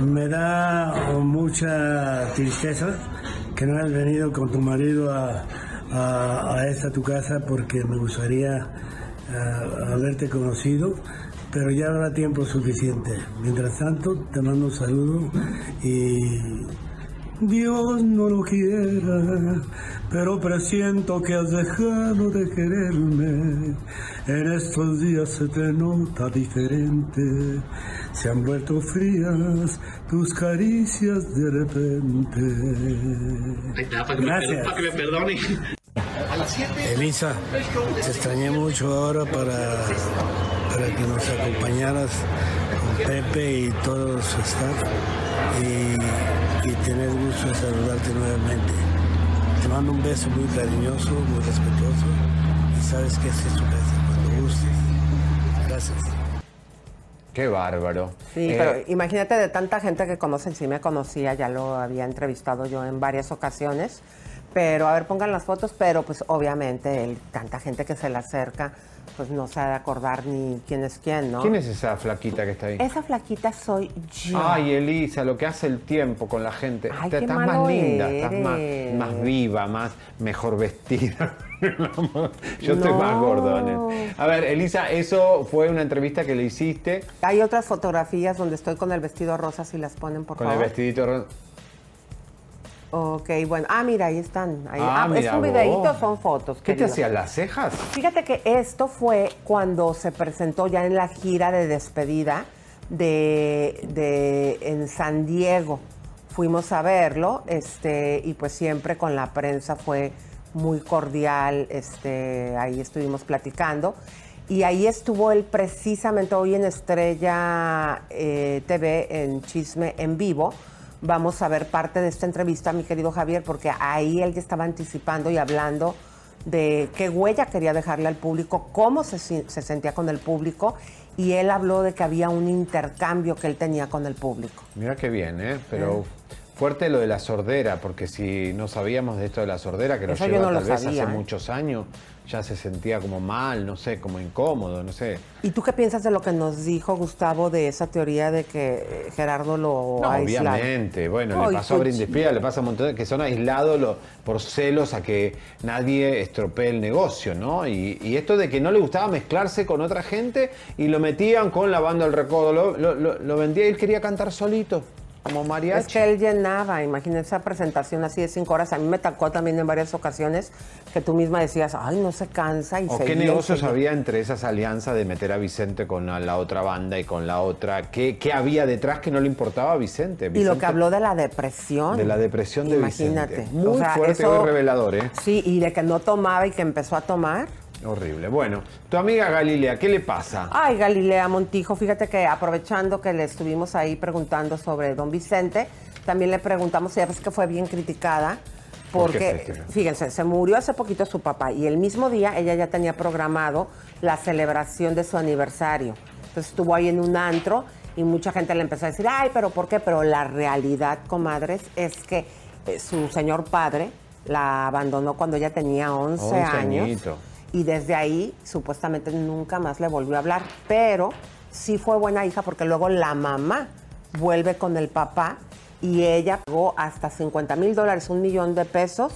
me da mucha tristeza que no hayas venido con tu marido a, a- a esta tu casa porque me gustaría ah, haberte conocido, pero ya habrá tiempo suficiente. Mientras tanto, te mando un saludo y Dios no lo quiera, pero presiento que has dejado de quererme. En estos días se te nota diferente, se han vuelto frías tus caricias de repente. Gracias. Para que me perdone. Elisa, te extrañé mucho ahora para, para que nos acompañaras con Pepe y todo su staff y, y tener gusto de saludarte nuevamente. Te mando un beso muy cariñoso, muy respetuoso y sabes que esta es tu casa cuando gustes. Gracias. Qué bárbaro. Sí, Eh, pero imagínate de tanta gente que conoce, sí me conocía, ya lo había entrevistado yo en varias ocasiones. Pero, a ver, pongan las fotos, pero pues obviamente el- tanta gente que se le acerca, pues no se ha de acordar ni quién es quién, ¿no? ¿Quién es esa flaquita que está ahí? Esa flaquita soy yo. Ay, Elisa, lo que hace el tiempo con la gente. Ay, qué estás malo más linda, estás más, más viva, más mejor vestida. Yo estoy más gordo. A ver, Elisa, eso fue una entrevista que le hiciste Hay otras fotografías donde estoy con el vestido rosa, si las ponen, por con favor. el vestidito ro- Ok, bueno. Ah, mira, ahí están. Ahí- Ah, ah, ¿Es mira un videíto son fotos? ¿Qué te hacían las cejas? Fíjate que esto fue cuando se presentó ya en la gira de despedida de, de- en San Diego. Fuimos a verlo, este, y pues siempre con la prensa fue muy cordial, este, ahí estuvimos platicando. Y ahí estuvo él precisamente hoy en Estrella eh, TV, en Chisme en Vivo. Vamos a ver parte de esta entrevista, mi querido Javier, porque ahí él ya estaba anticipando y hablando de qué huella quería dejarle al público, cómo se, sentía con el público, y él habló de que había un intercambio que él tenía con el público. Mira qué bien, ¿eh? Pero fuerte lo de la sordera, porque si no sabíamos de esto de la sordera, que Eso yo lleva no lo tal vez sabía, hace ¿eh? muchos años, ya se sentía como mal, no sé, como incómodo, no sé. ¿Y tú qué piensas de lo que nos dijo Gustavo de esa teoría de que eh, Gerardo lo No, aislado? obviamente, bueno, le pasó a Brindis cochino. Pía, le pasa a un montón de que son aislados lo- por celos a que nadie estropee el negocio, ¿no? Y, y esto de que no le gustaba mezclarse con otra gente y lo metían con la banda del recodo, lo- lo vendía y él quería cantar solito, como mariachi. Es que él llenaba, imagínate esa presentación así de cinco horas. A mí me tocó también en varias ocasiones que tú misma decías, ay, no se cansa y ¿O seguía qué y negocios seguía. había entre esas alianzas de meter a Vicente con la, otra banda y con la otra? ¿Qué, qué había detrás que no le importaba a Vicente? Y lo que habló de la depresión. De la depresión de Imagínate. Vicente. Muy O sea, fuerte, eso- muy revelador, ¿eh? Sí, y de que no tomaba y que empezó a tomar. Horrible. Bueno, tu amiga Galilea, ¿qué le pasa? Ay, Galilea Montijo, fíjate que aprovechando que le estuvimos ahí preguntando sobre don Vicente, también le preguntamos, ya ves que fue bien criticada, ¿Por qué porque, se fíjense, se murió hace poquito su papá y el mismo día ella ya tenía programado la celebración de su aniversario. Entonces estuvo ahí en un antro y mucha gente le empezó a decir, ay, pero ¿por qué? Pero la realidad, comadres, es que eh, su señor padre la abandonó cuando ella tenía 11, 11 años. Y desde ahí, supuestamente, nunca más le volvió a hablar. Pero sí fue buena hija porque luego la mamá vuelve con el papá y ella pagó hasta 50 mil dólares, un millón de pesos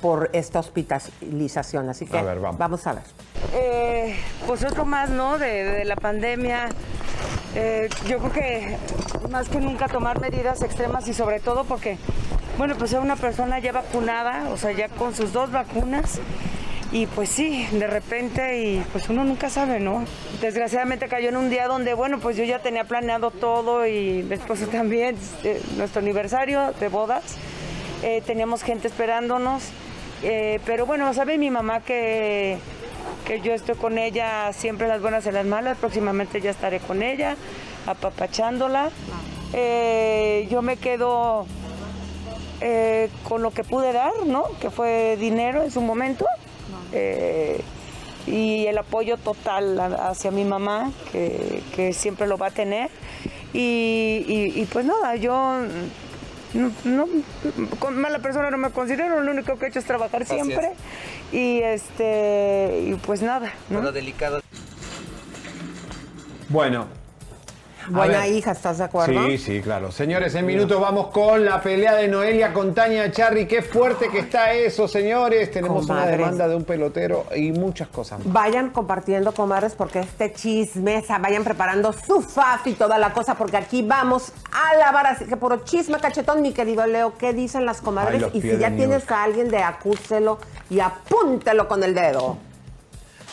por esta hospitalización. Así que A ver, vamos. a ver. Eh, pues otro más, ¿no? De, de la pandemia. Eh, yo creo que más que nunca tomar medidas extremas y sobre todo porque, bueno, pues es una persona ya vacunada, o sea, ya con sus dos vacunas. Y pues sí, de repente, y pues uno nunca sabe, ¿no? Desgraciadamente cayó en un día donde, bueno, pues yo ya tenía planeado todo y mi esposo también, eh, nuestro aniversario de bodas. Eh, teníamos gente esperándonos. Eh, pero bueno, sabe mi mamá que, que yo estoy con ella siempre las buenas y las malas. Próximamente ya estaré con ella, apapachándola. Yo me quedo con lo que pude dar, ¿no? Que fue dinero en su momento. Eh, y el apoyo total hacia mi mamá, que, que siempre lo va a tener. Y, y- y pues nada, yo no, no- con mala persona no me considero, lo único que he hecho es trabajar es. siempre. Y este, y pues nada, ¿no? Delicado. Bueno. Buena hija, ¿estás de acuerdo? Sí, sí, claro. Señores, en minutos vamos con la pelea de Noelia con Tania Charry. Qué fuerte que está eso, señores. Tenemos una demanda de un pelotero y muchas cosas más. Vayan compartiendo, comadres, porque este chisme, vayan preparando su faf y toda la cosa, porque aquí vamos a lavar. Así que por chisme cachetón, mi querido Leo, ¿qué dicen las comadres? Ay, y si ya tienes a alguien de acúselo y apúntelo con el dedo.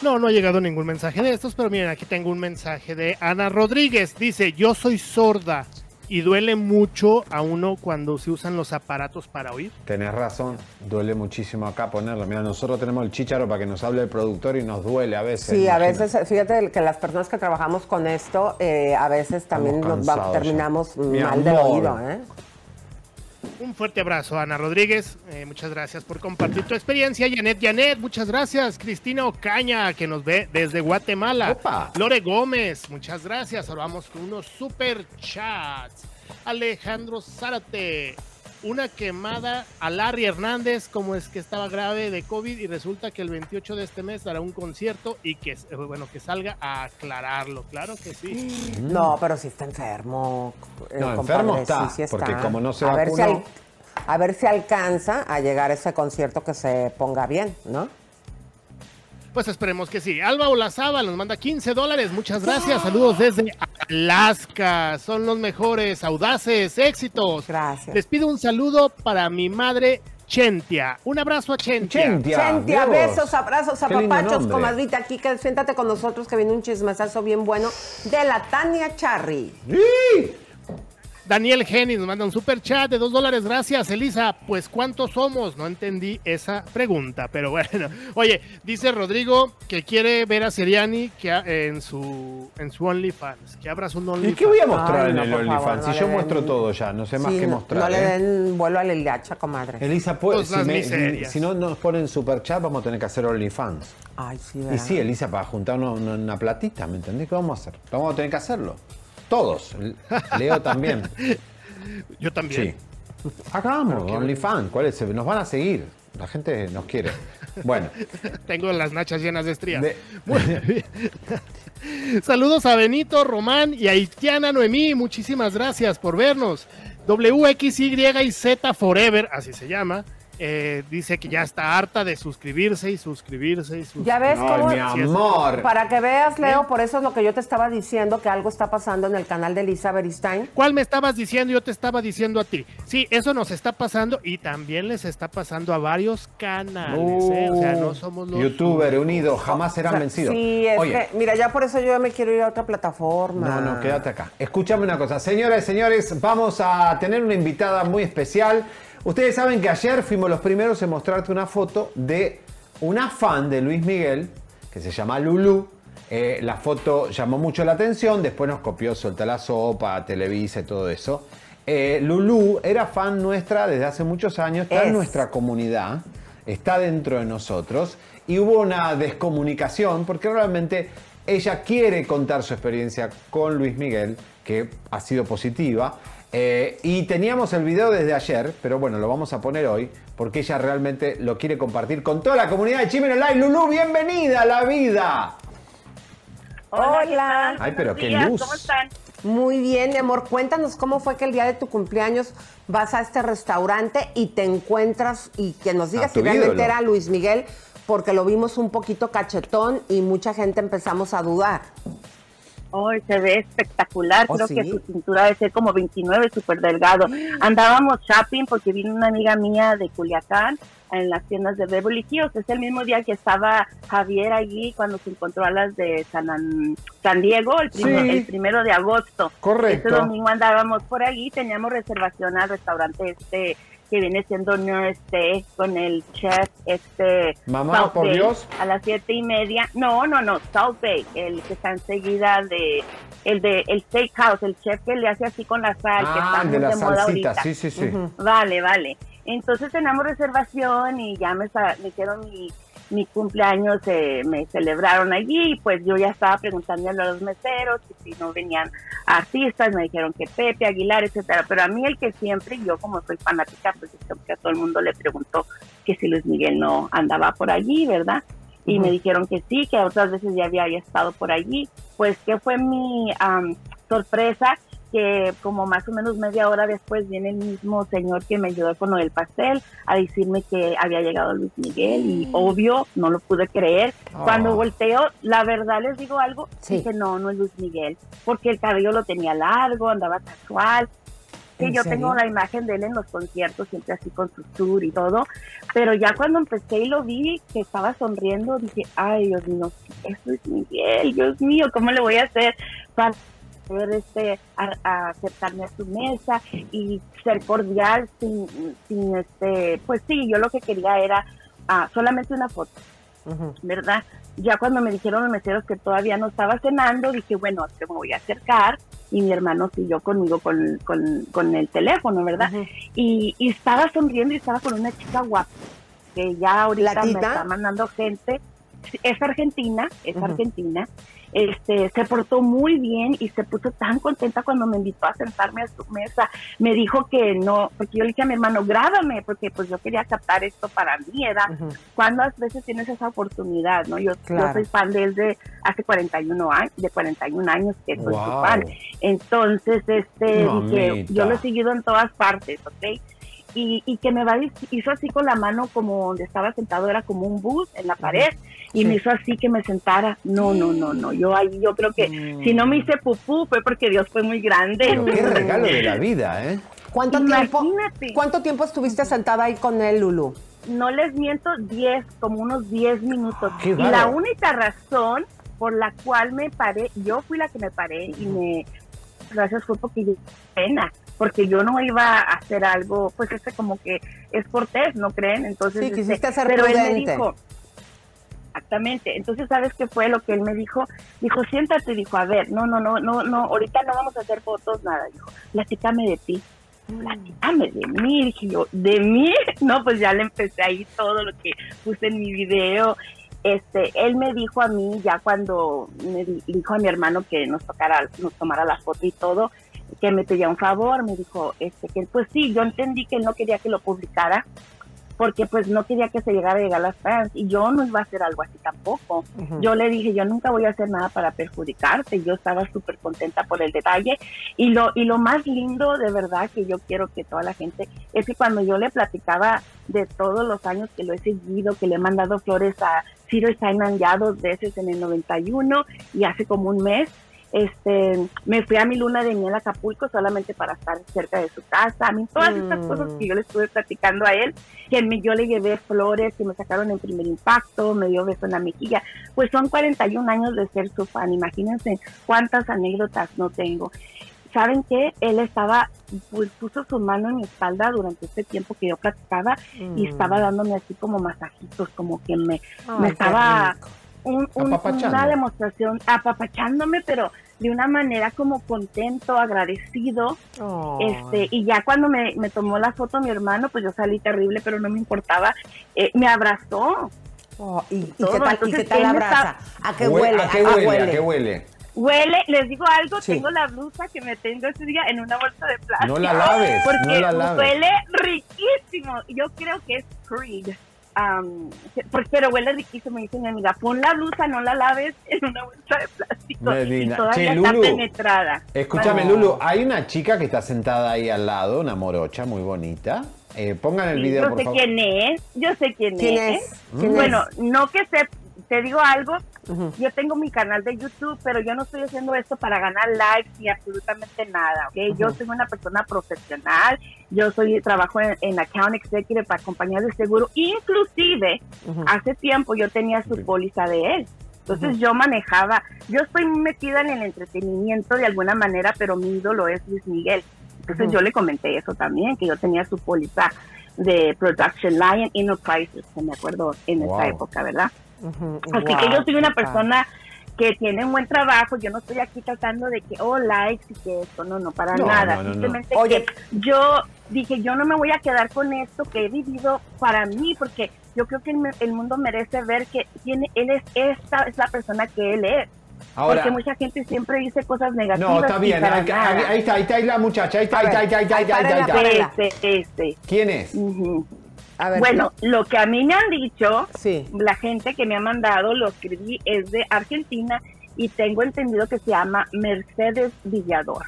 No, no ha llegado ningún mensaje de estos, pero miren, aquí tengo un mensaje de Ana Rodríguez. Dice, yo soy sorda y duele mucho a uno cuando se usan los aparatos para oír. Tenés razón, duele muchísimo acá ponerlo. Mira, nosotros tenemos el chícharo para que nos hable el productor y nos duele a veces. Sí, a veces, fíjate que las personas que trabajamos con esto, eh, a veces también nos va- cansados ya. terminamos Mi mal del oído, ¿eh? Un fuerte abrazo, Ana Rodríguez. Eh, muchas gracias por compartir tu experiencia. Janet, Janet, muchas gracias. Cristina Ocaña, que nos ve desde Guatemala. Lore Gómez, muchas gracias. Ahora vamos con unos super chats. Alejandro Zárate, una quemada a Larry Hernández, como es que estaba grave de COVID y resulta que el 28 de este mes dará un concierto y que, eh, bueno, que salga a aclararlo. Claro que sí. No, pero sí está enfermo. eh, No, enfermo está, sí, sí porque como no se a ver, si vacunó- al- a ver si alcanza a llegar a ese concierto que se ponga bien, ¿no? Pues esperemos que sí. Alba Olazaba nos manda 15 dólares. Muchas gracias. Saludos desde Alaska. Son los mejores, audaces, éxitos. Gracias. Les pido un saludo para mi madre Chentia. Un abrazo a Chentia. Chentia, besos, abrazos, apapachos, comadrita. Aquí que siéntate con nosotros que viene un chismesazo bien bueno de la Tania Charry. Daniel Geni nos manda un super chat de 2 dólares. Gracias, Elisa. Pues, ¿cuántos somos? No entendí esa pregunta, pero bueno. Oye, dice Rodrigo que quiere ver a Seriani que ha- en su en su OnlyFans. Que abra su OnlyFans. ¿Y qué voy a mostrar Ay, en no, el OnlyFans? no si yo muestro den- todo ya, no sé más Sí, qué mostrar. No le ¿eh? den vuelo a la hilacha, comadre. Elisa, puede, Pues si, me- si no nos ponen super chat, vamos a tener que hacer OnlyFans. Ay, sí, Y ¿verdad? sí, Elisa, para juntar una, una- una platita, ¿me entendés? ¿Qué vamos a hacer? Vamos a tener que hacerlo. Todos. Leo también. Yo también. Sí. Hagamos OnlyFans. ¿Cuál es? Nos van a seguir. La gente nos quiere. Bueno. Tengo las nachas llenas de estrías. Muy bien. Saludos a Benito, Román y a Itiana Noemí. Muchísimas gracias por vernos. WXY y Z Forever, así se llama. Eh, dice que ya está harta de suscribirse y suscribirse y suscribirse. Ya ves cómo. Así es. Para que veas, Leo, por eso es lo que yo te estaba diciendo, que algo está pasando en el canal de Elisa Beristain. ¿Cuál me estabas diciendo? Yo te estaba diciendo a ti. Sí, eso nos está pasando y también les está pasando a varios canales. ¿eh? O sea, no somos los. Youtuber unido, jamás serán O sea, vencidos. Sí, es Oye, que, mira, ya por eso yo me quiero ir a otra plataforma. No, no, quédate acá. Escúchame una cosa. Señoras y señores, vamos a tener una invitada muy especial. Ustedes saben que ayer fuimos los primeros en mostrarte una foto de una fan de Luis Miguel que se llama Lulu. Eh, la foto llamó mucho la atención, después nos copió Suelta la Sopa, Televisa y todo eso. Eh, Lulu era fan nuestra desde hace muchos años, está en Es. nuestra comunidad, está dentro de nosotros y hubo una descomunicación porque realmente ella quiere contar su experiencia con Luis Miguel, que ha sido positiva. Eh, y teníamos el video desde ayer, pero bueno, lo vamos a poner hoy porque ella realmente lo quiere compartir con toda la comunidad de Chimeno Live. Lulu, bienvenida a la vida. Hola. Ay, pero qué días, luz. ¿cómo están? Muy bien, mi amor. Cuéntanos cómo fue que el día de tu cumpleaños vas a este restaurante y te encuentras y que nos digas si realmente ídolo. era Luis Miguel, porque lo vimos un poquito cachetón y mucha gente empezamos a dudar. Hoy se ve espectacular, Oh, creo sí. que su cintura debe ser como 29, súper delgado. Andábamos shopping porque vino una amiga mía de Culiacán en las tiendas de Beverly Hills. Es el mismo día que estaba Javier allí cuando se encontró a las de San, An- San Diego, el, Sí. el primero de agosto. Correcto. Ese domingo andábamos por allí, teníamos reservación al restaurante este que viene siendo Nurse Steak con el chef este Mamá, South por Bay, Dios. a las siete y media no no no South Bay el que está enseguida de el de el steakhouse el chef que le hace así con la sal que Ah, está el muy de de, la moda salsita, ahorita sí, sí, sí. Vale vale entonces tenemos reservación y ya me, me hicieron mi mi cumpleaños eh, me celebraron allí y pues yo ya estaba preguntándole a los meseros que si no venían artistas, me dijeron que Pepe, Aguilar, etcétera, pero a mí el que siempre, yo como soy fanática, pues siempre a todo el mundo le preguntó que si Luis Miguel no andaba por allí, ¿verdad? Y me dijeron que sí, que otras veces ya había, había estado por allí. Pues que fue mi am, sorpresa que como más o menos media hora después viene el mismo señor que me ayudó con lo del pastel a decirme que había llegado Luis Miguel y obvio no lo pude creer. Oh. Cuando volteo, la verdad les digo algo, Sí. dije no, no es Luis Miguel, porque el cabello lo tenía largo, andaba casual. Sí, ¿En yo serio? tengo la imagen de él en los conciertos, siempre así con su tour y todo, pero ya cuando empecé y lo vi, que estaba sonriendo, dije, ay, Dios mío, es Luis Miguel, Dios mío, ¿cómo le voy a hacer para este, a- a acercarme a su mesa y ser cordial sin, sin este, pues sí, yo lo que quería era ah, solamente una foto. ¿verdad? Ya cuando me dijeron los meseros que todavía no estaba cenando, dije, bueno, que me voy a acercar y mi hermano siguió conmigo con, con, con el teléfono, ¿verdad? y, y estaba sonriendo y estaba con una chica guapa, que ya ahorita me está mandando gente, es argentina, es argentina, este, se portó muy bien y se puso tan contenta cuando me invitó a sentarme a su mesa. Me dijo que no, porque yo le dije a mi hermano, grábame, porque pues yo quería captar esto para mí, era ¿Cuántas veces tienes esa oportunidad, no? Yo, yo Claro. soy fan de él de hace 41 años, de 41 años que soy su Wow. fan. Entonces, este, dije, yo lo he seguido en todas partes, ¿ok? Y, y que me va, hizo así con la mano como donde estaba sentado, era como un bus en la pared, y Sí. me hizo así que me sentara. No, no, no, no, yo ahí, yo creo que si no me hice pupú fue porque Dios fue muy grande. Pero qué regalo de la vida, ¿eh? ¿Cuánto tiempo, ¿Cuánto tiempo estuviste sentada ahí con él, Lulu? no les miento, 10, como unos 10 minutos. Qué y la única razón por la cual me paré, yo fui la que me paré y me, gracias fue porque yo pena, porque yo no iba a hacer algo, pues este como que es cortés, ¿no creen? Entonces, Sí, este, quisiste ser pero él me dijo, Exactamente. Entonces, ¿sabes qué fue lo que él me dijo? Dijo, siéntate, dijo, a ver, no, no, no, no, no, ahorita no vamos a hacer fotos, nada. Dijo, platícame de ti. Platícame de mí. Dije yo, ¿de mí? No, pues ya le empecé ahí todo lo que puse en mi video. Este, él me dijo a mí, ya cuando me di- dijo a mi hermano que nos tocara, nos tomara la foto y todo, que me pedía un favor, me dijo, este, que pues sí, yo entendí que él no quería que lo publicara, porque pues no quería que se llegara a llegar a las fans y yo no iba a hacer algo así tampoco. Yo le dije, yo nunca voy a hacer nada para perjudicarte, yo estaba súper contenta por el detalle y lo, y lo más lindo de verdad que yo quiero que toda la gente es que cuando yo le platicaba de todos los años que lo he seguido, que le he mandado flores a Ciro Simon ya dos veces en el 91 y hace como un mes, este, me fui a mi luna de miel a Acapulco solamente para estar cerca de su casa. A mí todas estas Mm. cosas que yo le estuve platicando a él, que me, yo le llevé flores, que me sacaron en primer impacto, me dio beso en la mejilla, pues son 41 años de ser su fan. Imagínense cuántas anécdotas no tengo. ¿Saben qué? Él estaba, pues puso su mano en mi espalda durante este tiempo que yo platicaba y Mm. estaba dándome así como masajitos, como que me, estaba un- un- una demostración, apapachándome, pero de una manera como contento, agradecido. Este, y ya cuando me, me tomó la foto mi hermano, pues yo salí terrible, pero no me importaba. Eh, me abrazó. Oh, ¿Y, y Todo, qué tal, y entonces qué tal abraza? ¿A qué Hue- huele? ¿A qué huele? ¿A qué huele? Huele, les digo algo, Sí. tengo la blusa que me tengo ese día en una bolsa de plástico. No la laves, Porque no la laves. huele riquísimo. Yo creo que es Creed. Por- pero huele riquísimo, me dice mi amiga. Pon la blusa, no la laves en una bolsa de plástico. Medina. Y todavía Che, está penetrada. Escúchame, Bueno, Lulu, hay una chica que está sentada ahí al lado, una morocha muy bonita. Eh, pongan el sí, video, yo por sé favor. quién es, yo sé quién, ¿Quién es. es? ¿Quién bueno, es? no que se, te digo algo, yo tengo mi canal de YouTube, pero yo no estoy haciendo esto para ganar likes ni absolutamente nada, ¿ok? Yo soy una persona profesional, yo soy trabajo en, en account executive para compañías de seguro, inclusive hace tiempo yo tenía su póliza de él. Entonces yo manejaba, yo estoy metida en el entretenimiento de alguna manera, pero mi ídolo es Luis Miguel. Entonces yo le comenté eso también, que yo tenía su póliza de Production Lion Enterprises, que me acuerdo en Wow. esa época, ¿verdad? Ujú, Así que guau, yo soy una persona que tiene un buen trabajo, yo no estoy aquí tratando de que, oh, likes y que esto, no, no, para No, nada. no, no. Simplemente Oye. que yo dije, yo no me voy a quedar con esto que he vivido para mí, porque yo creo que el, mundo merece ver que tiene, él es esta, es la persona que él es. Ahora- porque mucha gente siempre dice cosas negativas. No, está bien. ahí, ahí- ahí está, ahí está ahí la muchacha. Ahí está, ahí está, ahí está, ahí está, ahí está, ahí está, ahí está. Este, este. ¿Quién es? Ver, bueno, lo que a mí me han dicho, Sí. la gente que me ha mandado, lo escribí, es de Argentina y tengo entendido que se llama Mercedes Villador.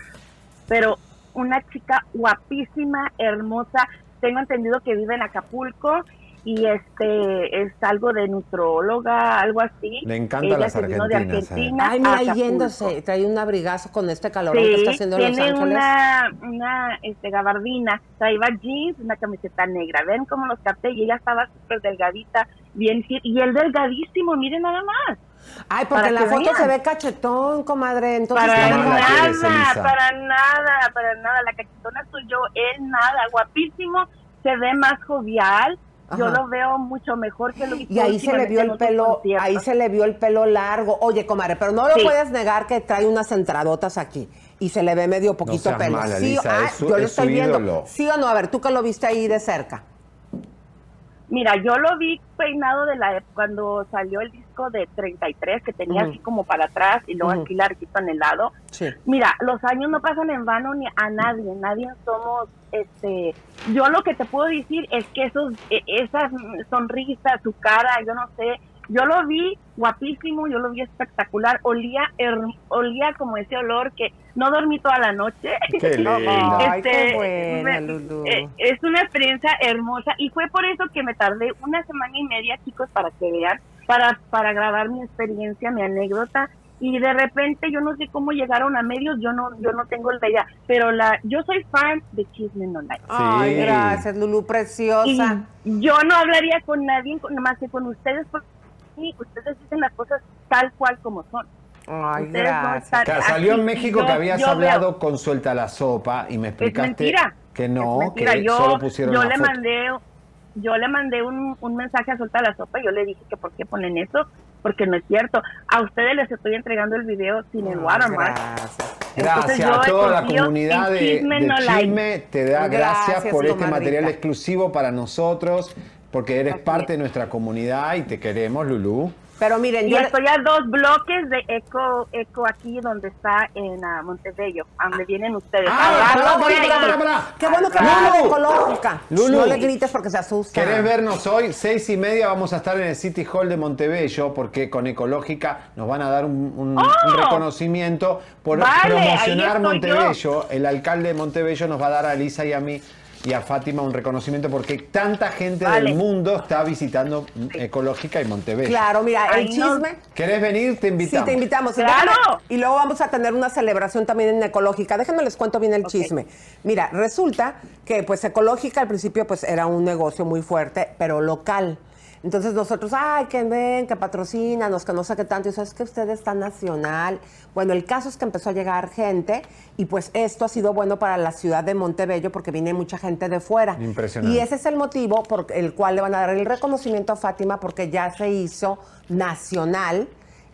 Pero una chica guapísima, hermosa, tengo entendido que vive en Acapulco y este es algo de nutróloga, algo así. Le encantan Ella las se vino de argentinas, ¿eh? Argentina Ay, a mira, yéndose, trae un abrigazo con este calorón que Sí, está haciendo en Los tiene Ángeles. una, una este, gabardina, traía jeans, una camiseta negra. Ven cómo los capté y ella estaba súper delgadita, bien fit. Y él delgadísimo, miren nada más. Ay, porque en la que foto vean. se ve cachetón, comadre. Entonces, Para ¿cómo la quieres, nada, para nada, para nada. La cachetona soy yo, él nada, guapísimo, se ve más jovial. Yo Ajá. lo veo mucho mejor que lo que Y ahí se le vio el pelo, ahí se le vio el pelo largo. Oye, comadre, pero no lo Sí. puedes negar que trae unas entradotas aquí y se le ve medio poquito seas pelo. mala, sí, Lisa, ah, es su- yo lo es su estoy viendo. ídolo. ¿Sí o no? A ver, tú que lo viste ahí de cerca. Mira, yo lo vi peinado de la ep- cuando salió el disco de 33 que tenía así como para atrás y luego Ujú. aquí larguito en el lado. Sí. Mira, los años no pasan en vano ni a nadie, nadie somos, este, yo lo que te puedo decir es que esos, e- esas sonrisas, su cara, yo no sé, yo lo vi guapísimo, yo lo vi espectacular, olía, olía como ese olor que no dormí toda la noche. Qué lindo. Ay, qué Este, buena, eh, es una experiencia hermosa y fue por eso que me tardé una semana y media, chicos, para que vean, para, para grabar mi experiencia, mi anécdota y de repente yo no sé cómo llegaron a medios, yo no yo no tengo la idea, pero la yo soy fan de Chisme No Like. Ay, gracias, Lulú, preciosa. Y yo no hablaría con nadie con- más que con ustedes porque sí, ustedes dicen las cosas tal cual como son. Ay, Ustedes no gracias. Claro, salió en México yo- que habías yo veo- hablado con Suelta la Sopa y me explicaste mentira. que no, Es mentira, que yo, solo pusieron yo la le foto. mandé yo le mandé un, un mensaje a Suelta la Sopa y yo le dije que por qué ponen eso, porque no es cierto. A ustedes les estoy entregando el video sin el watermark. Entonces, Gracias a toda la comunidad de, Chisme de No Like. Chisme, te da gracias, Gracias, por este material exclusivo para nosotros, porque eres parte de nuestra comunidad y te queremos, Lulú. Pero miren, Y yo estoy a dos bloques de Eco, Eco aquí donde está en ah, Montebello, a donde vienen ustedes. Ah, Abajo pará, voy pará, a pará, ir. pará. Qué bueno que Lulu. de ecológica. Lulu. No le grites porque se asusta. ¿Querés vernos hoy? Seis y media vamos a estar en el City Hall de Montebello porque con Ecológica nos van a dar un, un- ¡Oh! un reconocimiento por Vale, promocionar Montebello. El alcalde de Montebello nos va a dar a Lisa y a mí y a Fátima un reconocimiento porque tanta gente Vale. del mundo está visitando Ecológica y Montebello. Claro, mira, el Ay, no. chisme. ¿Querés venir? Te Sí, invitamos. te invitamos. ¡Claro! Déjame- Y luego vamos a tener una celebración también en Ecológica. Déjenme les cuento bien el chisme. Mira, resulta que pues Ecológica al principio pues era un negocio muy fuerte, pero local. Entonces nosotros, ay, que ven, que patrocínanos, que no sé qué tanto. Y sabes que usted está nacional. Bueno, el caso es que empezó a llegar gente y pues esto ha sido bueno para la ciudad de Montebello porque viene mucha gente de fuera. Impresionante. Y ese es el motivo por el cual le van a dar el reconocimiento a Fátima porque ya se hizo nacional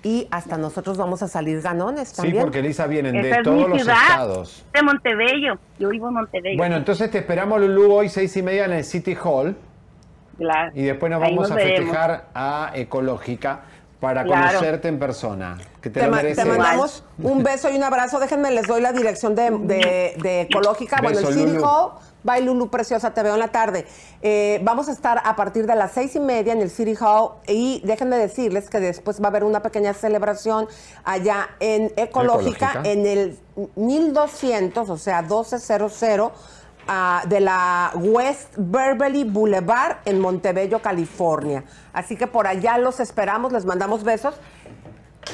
y hasta nosotros vamos a salir ganones Sí, también. porque Elisa vienen de Esa es todos mi los estados. de Montebello. Yo vivo en Montebello. Bueno, entonces te esperamos, Lulú, hoy seis y media en el City Hall. Claro. Y después nos vamos nos a veremos. festejar a Ecológica para Claro. conocerte en persona. Que te, Te, lo ma- mereces. te mandamos un beso y un abrazo. Déjenme, les doy la dirección de, de- de Ecológica. bueno, el City. Hall. Bye, Lulu, preciosa, te veo en la tarde. Eh, vamos a estar a partir de las seis y media en el City Hall y déjenme decirles que después va a haber una pequeña celebración allá en Ecológica, Ecológica. en el 1200, o sea, 1200 ah, de la West Beverly Boulevard en Montebello, California. Así que por allá los esperamos, les mandamos besos.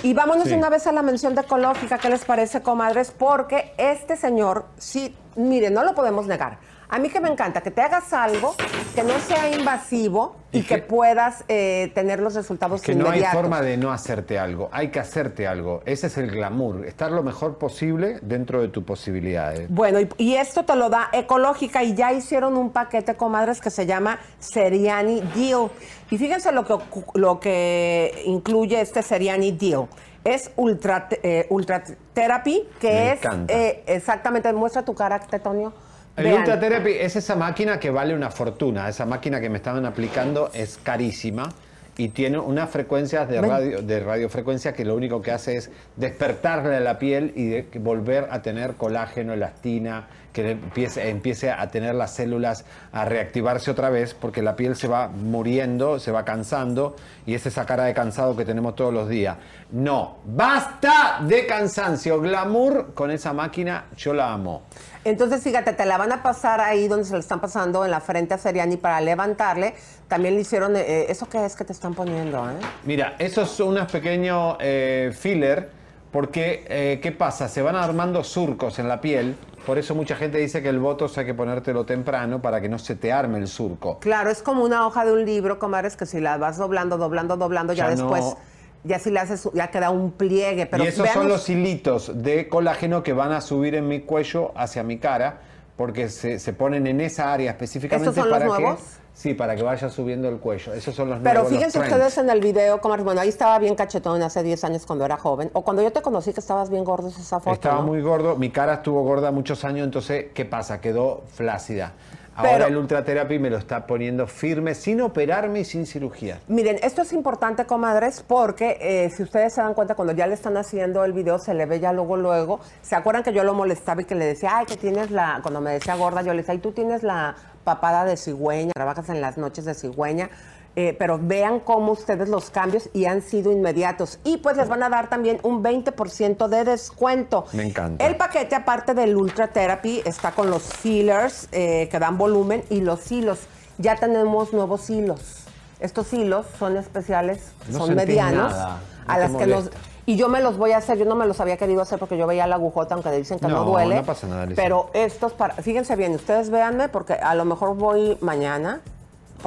Y vámonos Sí. una vez a la mención de ecológica, ¿qué les parece, comadres? Porque este señor, sí, mire, no lo podemos negar. A mí que me encanta que te hagas algo que no sea invasivo y, que, puedas eh, tener los resultados Que no hay inmediatos. forma de no hacerte algo, hay que hacerte algo. Ese es el glamour, estar lo mejor posible dentro de tus posibilidades. Bueno, y, y esto te lo da Ecológica y ya hicieron un paquete, comadres, que se llama Seriani Deal. Y fíjense lo que, lo que incluye este Seriani Deal. Es Ultra, eh, ultra Therapy, que Me es eh, exactamente, muestra tu cara, Tetonio. El Vean. Ultra Therapy es esa máquina que vale una fortuna. Esa máquina que me estaban aplicando es carísima y tiene unas frecuencias de, radio, de radiofrecuencia que lo único que hace es despertarle la piel y de- volver a tener colágeno, elastina, que empiece, empiece a tener las células a reactivarse otra vez porque la piel se va muriendo, se va cansando y es esa cara de cansado que tenemos todos los días. No, basta de cansancio. Glamour con esa máquina, yo la amo. Entonces, fíjate, te la van a pasar ahí donde se le están pasando en la frente a Seriani para levantarle. También le hicieron, eh, ¿eso qué es que te están poniendo? eh? Mira, esos son unos pequeños eh, filler, porque eh, ¿qué pasa? Se van armando surcos en la piel, por eso mucha gente dice que el botox hay que ponértelo temprano para que no se te arme el surco. Claro, es como una hoja de un libro, comadres, que si la vas doblando, doblando, doblando, ya, Ya no- después, ya si le haces, ya queda un pliegue. Pero y esos son los hilitos de colágeno que van a subir en mi cuello hacia mi cara, porque se, se ponen en esa área específicamente ¿Estos son los para nuevos? que sí, para que vaya subiendo el cuello. Esos son los Pero nuevos. los fíjense ustedes en el video, comadres, bueno, ahí estaba bien cachetón hace 10 años cuando era joven. O cuando yo te conocí que estabas bien gordo es esa foto, Estaba ¿no? muy gordo, mi cara estuvo gorda muchos años, entonces, ¿qué pasa? Quedó flácida. Ahora Pero- el Ultra Therapy me lo está poniendo firme, sin operarme y sin cirugía. Miren, esto es importante, comadres, porque eh, si ustedes se dan cuenta, cuando ya le están haciendo el video, se le ve ya luego, luego. ¿Se acuerdan que yo lo molestaba y que le decía, ay, que tienes la, cuando me decía gorda, yo le decía, ay, tú tienes la papada de cigüeña, trabajas en las noches de cigüeña. Eh, pero vean cómo ustedes los cambios y han sido inmediatos. Y pues les van a dar también un 20% de descuento. Me encanta. El paquete, aparte del Ultra Therapy, está con los fillers eh, que dan volumen y los hilos. Ya tenemos nuevos hilos. Estos hilos son especiales, No son medianos. nada, no a las que molesta. Y yo me los voy a hacer, yo no me los había querido hacer porque yo veía la agujota, aunque dicen que no, No, duele. no pasa nada. Pero estos, para, fíjense bien, ustedes véanme porque a lo mejor voy mañana.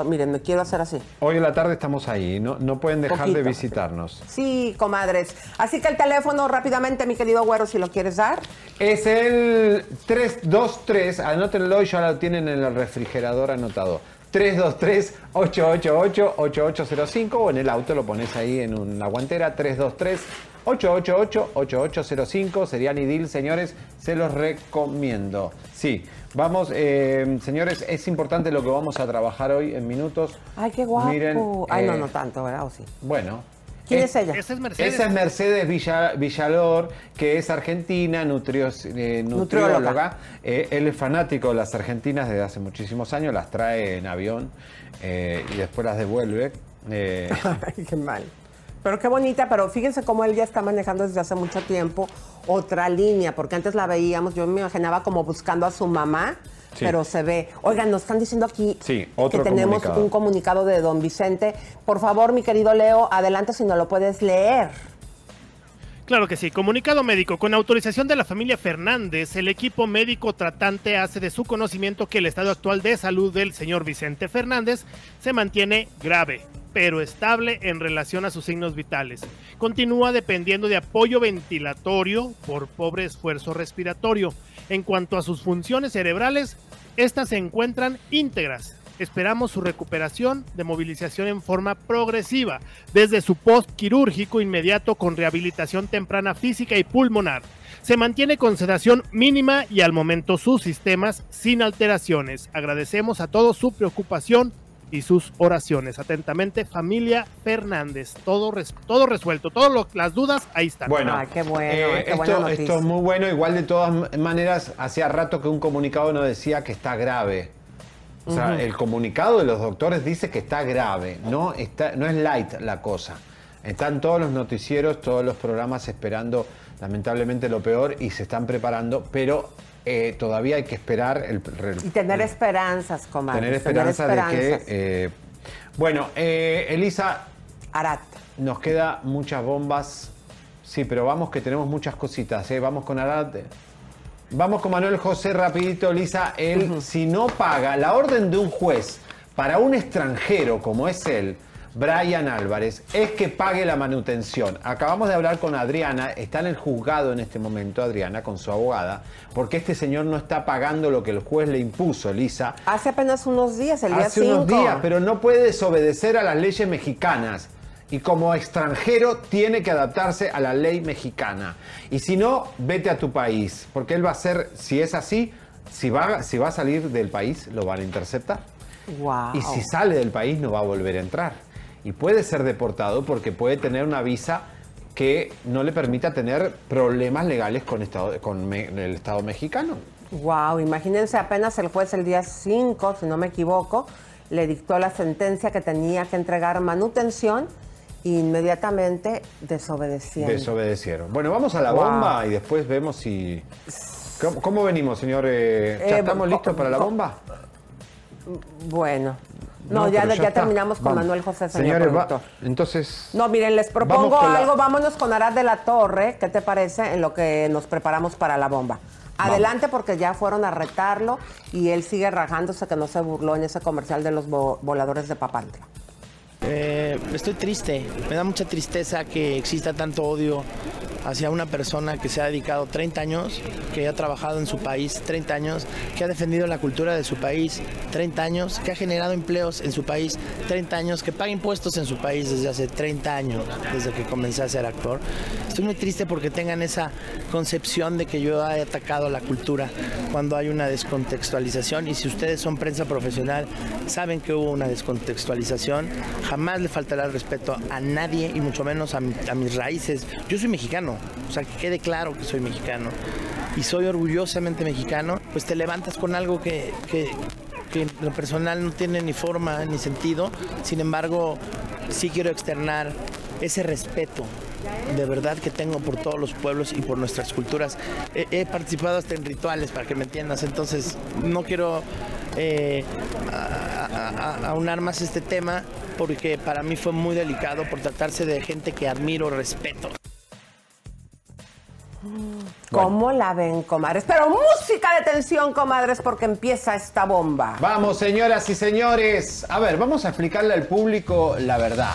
Miren, me quiero hacer así. Hoy en la tarde estamos ahí, no, no pueden dejar de visitarnos. Sí, comadres. Así que el teléfono rápidamente, mi querido güero, si lo quieres dar. Es el 323, anótenlo y ya lo tienen en el refrigerador anotado. 323-888-8805 o en el auto lo pones ahí en una guantera. 323-888-8805. Serían idil, señores, se los recomiendo. Sí, vamos, eh, señores, es importante lo que vamos a trabajar hoy en minutos. Ay, qué guapo. Miren, Ay, no, eh, no tanto, ¿verdad? ¿O sí? Bueno. ¿Quién es ella? Esa es Mercedes. Esa es Mercedes Villa- Villalor, que es argentina, nutrios- eh, nutrióloga. Nutrióloga. Eh, él es fanático de las argentinas desde hace muchísimos años, las trae en avión eh, y después las devuelve. Eh, Ay, qué mal. Pero qué bonita, pero fíjense cómo él ya está manejando desde hace mucho tiempo otra línea, porque antes la veíamos, yo me imaginaba como buscando a su mamá, Sí. pero se ve. Oigan, nos están diciendo aquí Sí, otro que tenemos comunicado. un comunicado de don Vicente. Por favor, mi querido Leo, adelante si no lo puedes leer. Claro que sí. Comunicado médico. Con autorización de la familia Fernández, el equipo médico tratante hace de su conocimiento que el estado actual de salud del señor Vicente Fernández se mantiene grave, pero estable en relación a sus signos vitales. Continúa dependiendo de apoyo ventilatorio por pobre esfuerzo respiratorio. En cuanto a sus funciones cerebrales, estas se encuentran íntegras. Esperamos su recuperación de movilización en forma progresiva, desde su post quirúrgico inmediato con rehabilitación temprana física y pulmonar. Se mantiene con sedación mínima y al momento sus sistemas sin alteraciones. Agradecemos a todos su preocupación y sus oraciones. Atentamente, familia Fernández. Todo, res- todo resuelto, todas las dudas ahí están. Bueno, Ay, qué bueno, eh, qué esto, es muy bueno. Igual de todas maneras, hacía rato que un comunicado nos decía que está grave. O sea, el comunicado de los doctores dice que está grave, no, está, no es light la cosa. Están todos los noticieros, todos los programas esperando lamentablemente lo peor y se están preparando, pero eh, todavía hay que esperar el, el- Y tener esperanzas, comadre. tener esperanza de que... eh, bueno, eh, Elisa... Arat. Nos queda muchas bombas. Sí, pero vamos que tenemos muchas cositas. Vamos con Arat. Vamos con Manuel José rapidito, Elisa. Él, si no paga la orden de un juez para un extranjero como es él, Brian Álvarez, es que pague la manutención. Acabamos de hablar con Adriana, está en el juzgado en este momento, Adriana, con su abogada, porque este señor no está pagando lo que el juez le impuso, Elisa. Hace apenas unos días, el día Hace unos 5. días, pero no puede desobedecer a las leyes mexicanas. Y como extranjero tiene que adaptarse a la ley mexicana. Y si no, vete a tu país. Porque él va a ser, si es así, si va, si va a salir del país, lo van a interceptar. Wow. Y si sale del país, no va a volver a entrar. Y puede ser deportado porque puede tener una visa que no le permita tener problemas legales con, estado, con me- el Estado mexicano. Wow, imagínense apenas el juez el día 5, si no me equivoco, le dictó la sentencia que tenía que entregar manutención e inmediatamente desobedeciendo. Desobedecieron. Bueno, vamos a la Wow. bomba y después vemos si... ¿Cómo, cómo venimos, señor? Eh, ¿Ya Eh, estamos listos para la bomba? Bueno, no, No, ya, ya, terminamos con Vamos. Manuel José, señor Señores, va- entonces... No, miren, les propongo Vamos con la- algo. Vámonos con Arad de la Torre. ¿Qué te parece en lo que nos preparamos para la bomba? Adelante porque ya fueron a retarlo y él sigue rajándose que no se burló en ese comercial de los vo- voladores de Papantla. Eh, estoy triste, me da mucha tristeza que exista tanto odio hacia una persona que se ha dedicado 30 años, que ha trabajado en su país 30 años, que ha defendido la cultura de su país 30 años, que ha generado empleos en su país 30 años, que paga impuestos en su país desde hace 30 años, desde que comencé a ser actor. Estoy muy triste porque tengan esa concepción de que yo he atacado la cultura cuando hay una descontextualización y si ustedes son prensa profesional saben que hubo una descontextualización, jamás le faltará el respeto a nadie y mucho menos a, a mis raíces. Yo soy mexicano, o sea, que quede claro que soy mexicano y soy orgullosamente mexicano, pues te levantas con algo que, que, lo personal no tiene ni forma ni sentido, sin embargo sí quiero externar ese respeto de verdad que tengo por todos los pueblos y por nuestras culturas. He, participado hasta en rituales, para que me entiendas, entonces no quiero eh, aunar más este tema porque para mí fue muy delicado por tratarse de gente que admiro, respeto. ¿Cómo la ven, comadres? Pero música de tensión, comadres, porque empieza esta bomba. Vamos, señoras y señores. A ver, vamos a explicarle al público la verdad.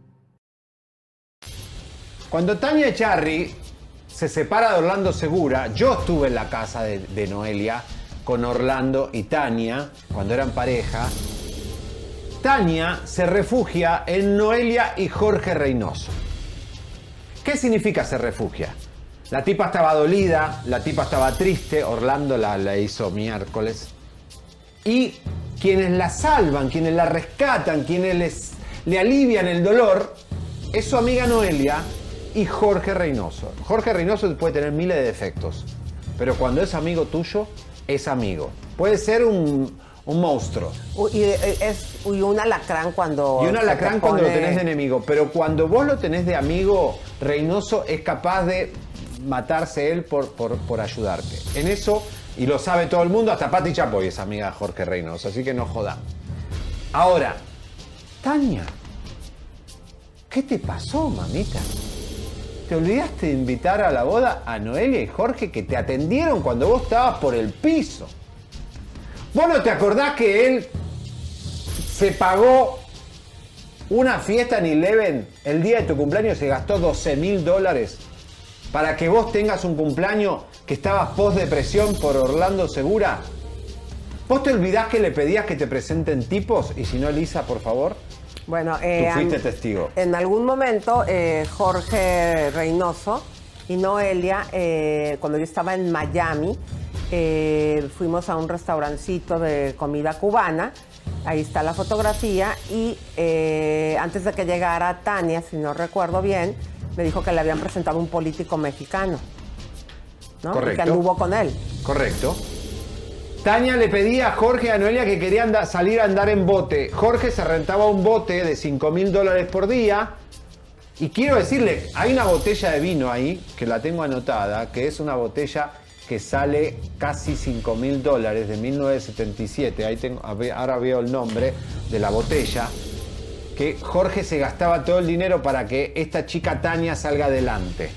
Cuando Tania Echarri se separa de Orlando Segura, yo estuve en la casa de, Noelia con Orlando y Tania, cuando eran pareja. Tania se refugia en Noelia y Jorge Reynoso. ¿Qué significa se refugia? La tipa estaba dolida, la tipa estaba triste, Orlando la, la hizo miércoles. Y quienes la salvan, quienes la rescatan, quienes les, le alivian el dolor, es su amiga Noelia y Jorge Reynoso. Jorge Reynoso puede tener miles de defectos, pero cuando es amigo tuyo, es amigo. Puede ser un, un monstruo. Y, eh, es, y un alacrán cuando. Y un alacrán cuando lo tenés de enemigo. Pero cuando vos lo tenés de amigo, Reynoso es capaz de matarse él por, por, por ayudarte. En eso, y lo sabe todo el mundo, hasta Pati Chapoy es amiga de Jorge Reynoso, así que no jodan. Ahora, Tania, ¿qué te pasó, mamita? ¿Te olvidaste de invitar a la boda a Noelia y Jorge que te atendieron cuando vos estabas por el piso? ¿Vos no te acordás que él se pagó una fiesta en Eleven el día de tu cumpleaños se gastó 12 mil dólares para que vos tengas un cumpleaños que estabas post depresión por Orlando Segura? ¿Vos te olvidás que le pedías que te presenten tipos? Y si no, Elisa, por favor. Bueno, Tú eh, fuiste an- testigo. en algún momento eh, Jorge Reynoso y Noelia, eh, cuando yo estaba en Miami, eh, fuimos a un restaurancito de comida cubana. Ahí está la fotografía. Y antes de que llegara Tania, si no recuerdo bien, me dijo que le habían presentado un político mexicano. ¿no? Y Correcto. Que anduvo con él. Correcto. Tania le pedía a Jorge y a Noelia que querían salir a andar en bote. Jorge se rentaba un bote de 5 mil dólares por día. Y quiero decirle, hay una botella de vino ahí, que la tengo anotada, que es una botella que sale casi 5 mil dólares de 1977. Ahí tengo, ahora veo el nombre de la botella. Que Jorge se gastaba todo el dinero para que esta chica Tania salga adelante.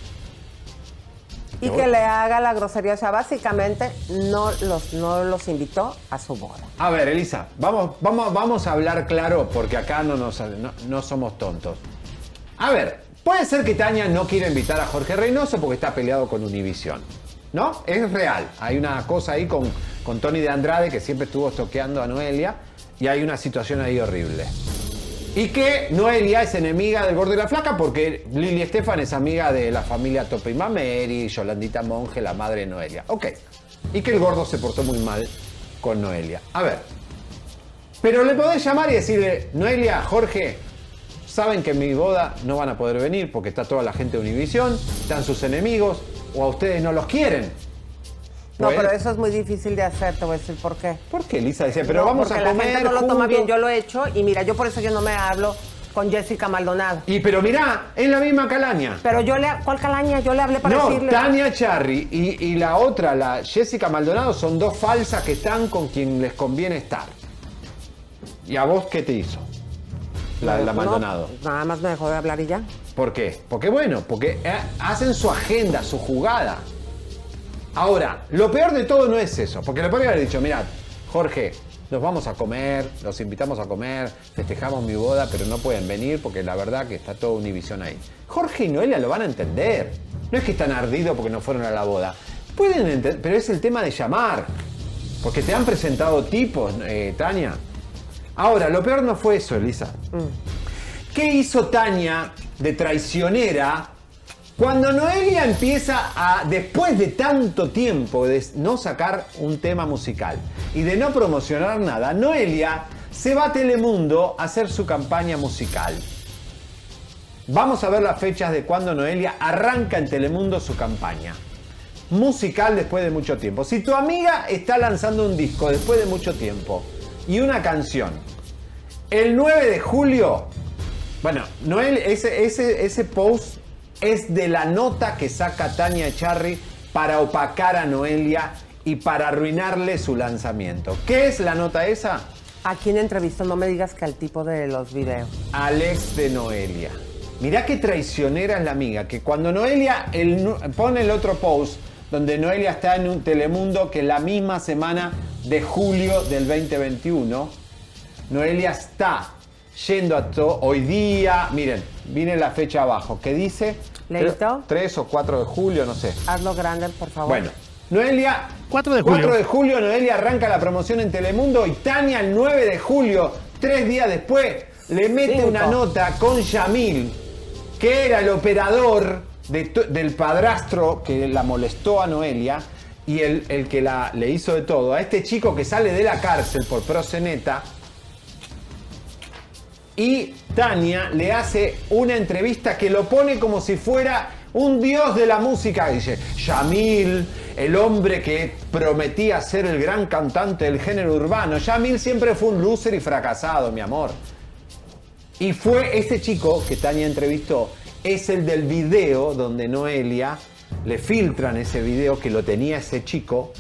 Y que le haga la grosería. O sea, básicamente no los, no los invitó a su boda. A ver, Elisa, vamos, vamos, vamos a hablar claro porque acá no, nos, no, no somos tontos. A ver, puede ser que Tania no quiera invitar a Jorge Reynoso porque está peleado con Univision. ¿No? Es real. Hay una cosa ahí con, con Tony de Andrade que siempre estuvo toqueando a Noelia y hay una situación ahí horrible. Y que Noelia es enemiga del gordo y la flaca porque Lili Estefan es amiga de la familia Tope y Mameri, Yolandita Monge, la madre de Noelia. Ok. Y que el gordo se portó muy mal con Noelia. A ver. Pero le podés llamar y decirle, Noelia, Jorge, saben que en mi boda no van a poder venir porque está toda la gente de Univisión, están sus enemigos, o a ustedes no los quieren. No, Pues- pero eso es muy difícil de hacer, te voy a decir por qué. ¿Por qué, Lisa? Dice, pero No, vamos porque a la comer gente no lo toma juntos. bien, yo lo he hecho y mira, yo por eso yo no me hablo con Jessica Maldonado. Y pero mirá, es la misma calaña. Pero yo le, ¿cuál calaña? Yo le hablé para no, decirle. Tania Charry y, y la otra, la Jessica Maldonado, son dos falsas que están con quien les conviene estar. ¿Y a vos qué te hizo? La, la No, Maldonado. nada más me dejó de hablar y ya. ¿Por qué? Porque bueno, porque eh, hacen su agenda, su jugada. Ahora, lo peor de todo no es eso, porque le podría haber dicho, mirad, Jorge, nos vamos a comer, los invitamos a comer, festejamos mi boda, pero no pueden venir porque la verdad que está todo Univisión ahí. Jorge y Noelia lo van a entender. No es que están ardidos porque no fueron a la boda. Pueden entender, pero es el tema de llamar. Porque te han presentado tipos, eh, Tania. Ahora, lo peor no fue eso, Elisa. ¿Qué hizo Tania de traicionera cuando Noelia empieza a, después de tanto tiempo de no sacar un tema musical y de no promocionar nada, Noelia se va a Telemundo a hacer su campaña musical. Vamos a ver las fechas de cuando Noelia arranca en Telemundo su campaña. Musical después de mucho tiempo. Si tu amiga está lanzando un disco después de mucho tiempo y una canción, el 9 de julio, bueno, Noel, ese, ese, ese post es de la nota que saca Tania Charry para opacar a Noelia y para arruinarle su lanzamiento. ¿Qué es la nota esa? ¿A quién entrevistó? No me digas que al tipo de los videos. Alex de Noelia. Mirá qué traicionera es la amiga, que cuando Noelia el pone el otro post, donde Noelia está en un Telemundo que la misma semana de julio del 2021, Noelia está yendo a to- hoy día, miren, viene la fecha abajo, que dice ¿Leíto? 3 o 4 de julio, no sé. Hazlo grande, por favor. Bueno, Noelia. 4 de julio. 4 de julio, Noelia arranca la promoción en Telemundo y Tania el 9 de julio, tres días después, le mete Cinco. una nota con Yamil, que era el operador de del padrastro que la molestó a Noelia y el, el que la, le hizo de todo. A este chico que sale de la cárcel por proseneta. Y Tania le hace una entrevista que lo pone como si fuera Un dios de la música, dice. Yamil, el hombre que prometía ser el gran cantante del género urbano. Yamil siempre fue un loser y fracasado, mi amor. Y fue ese chico que Tania entrevistó, es el del video donde Noelia le filtran ese video que lo tenía ese chico.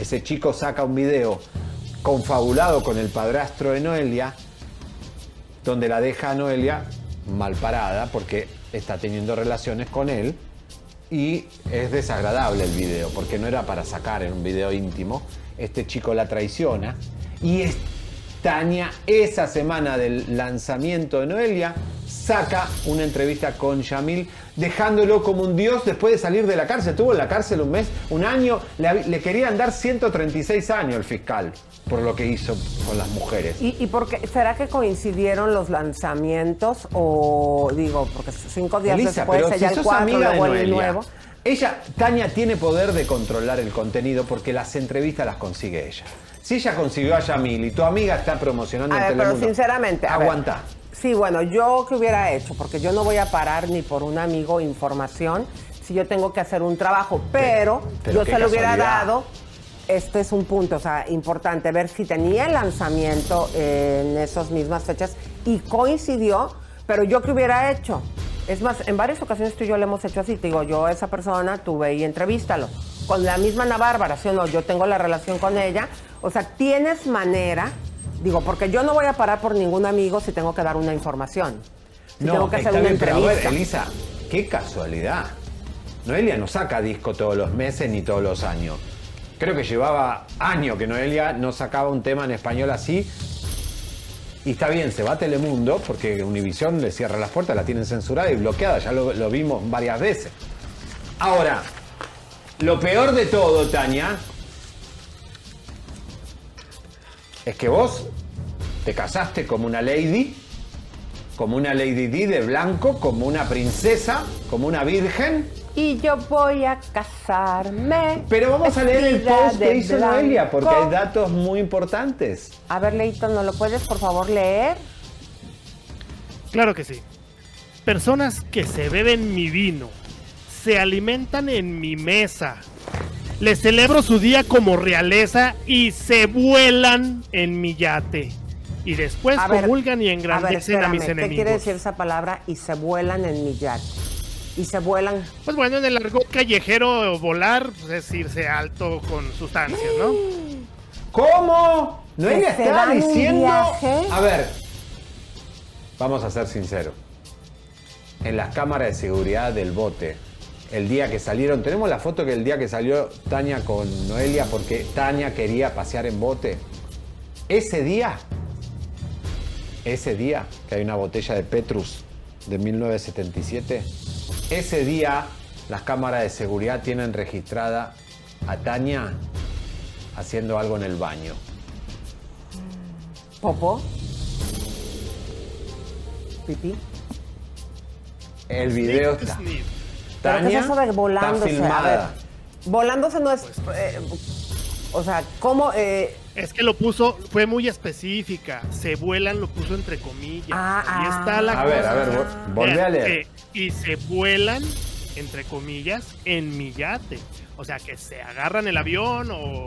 Ese chico saca un video confabulado con el padrastro de Noelia, donde la deja a Noelia mal parada porque está teniendo relaciones con él y es desagradable el video porque no era para sacar en un video íntimo. Este chico la traiciona y es Tania esa semana del lanzamiento de Noelia saca una entrevista con Yamil dejándolo como un dios después de salir de la cárcel. Estuvo en la cárcel un mes, un año, le, le querían dar 136 años el fiscal por lo que hizo con las mujeres. ¿Y, y por qué? será que coincidieron los lanzamientos o digo, porque cinco días Elisa, después pero ella si el sos 4 amiga de luego el nuevo? Ella, Tania, tiene poder de controlar el contenido porque las entrevistas las consigue ella. Si ella consiguió a Yamil y tu amiga está promocionando A en ver, pero Telemundo, sinceramente, ver. aguanta. Sí, bueno, yo qué hubiera hecho, porque yo no voy a parar ni por un amigo información si yo tengo que hacer un trabajo, pero, pero yo se lo hubiera dado. Este es un punto, o sea, importante ver si tenía el lanzamiento en esas mismas fechas y coincidió, pero yo qué hubiera hecho. Es más, en varias ocasiones tú y yo le hemos hecho así, te digo, yo a esa persona, tú ve y entrevístalo. Con la misma Ana Bárbara, ¿sí o no? Yo tengo la relación con ella. O sea, tienes manera, digo, porque yo no voy a parar por ningún amigo si tengo que dar una información. Si tengo que hacer una bien, pero a ver, entrevista. Elisa, qué casualidad. Noelia no saca disco todos los meses ni todos los años. Creo que llevaba años que Noelia no sacaba un tema en español así. Y está bien, se va a Telemundo porque Univision le cierra las puertas, la tienen censurada y bloqueada, ya lo, lo vimos varias veces. Ahora, lo peor de todo, Tania, es que vos te casaste como una lady, como una lady D de blanco, como una princesa, como una virgen. Y yo voy a casarme. Pero vamos a leer el post que de hizo blanco. Noelia, porque hay datos muy importantes. A ver, Leito, ¿no lo puedes por favor leer? Claro que sí. Personas que se beben mi vino, se alimentan en mi mesa, les celebro su día como realeza y se vuelan en mi yate. Y después A ver, comulgan y A ver, engrandecen a, mis espérame, ¿qué quiere enemigos. decir esa palabra? Y se vuelan en mi yate. Y se vuelan. Pues bueno, en el argot callejero volar pues, es irse alto con sustancias, ¿no? ¿Cómo? Noelia ¿Que se está diciendo. viaje? A ver, vamos a ser sinceros. En las cámaras de seguridad del bote, el día que salieron, tenemos la foto que el día que salió Tania con Noelia porque Tania quería pasear en bote. Ese día, ese día que hay una botella de Petrus de 1977, ese día las cámaras de seguridad tienen registrada a Tania haciendo algo en el baño. ¿Popo? ¿Pipí? El video está. ¿Pero qué Tania es eso de está volándose? Filmada. volándose no es... eh, o sea, ¿cómo...? eh, Es que lo puso, fue muy específica. Se vuelan, lo puso entre comillas. Ah, ah. está la A ver, a ver, vol- volvé a leer. Eh, y se vuelan, entre comillas, en mi yate. O sea, que se agarran el avión o...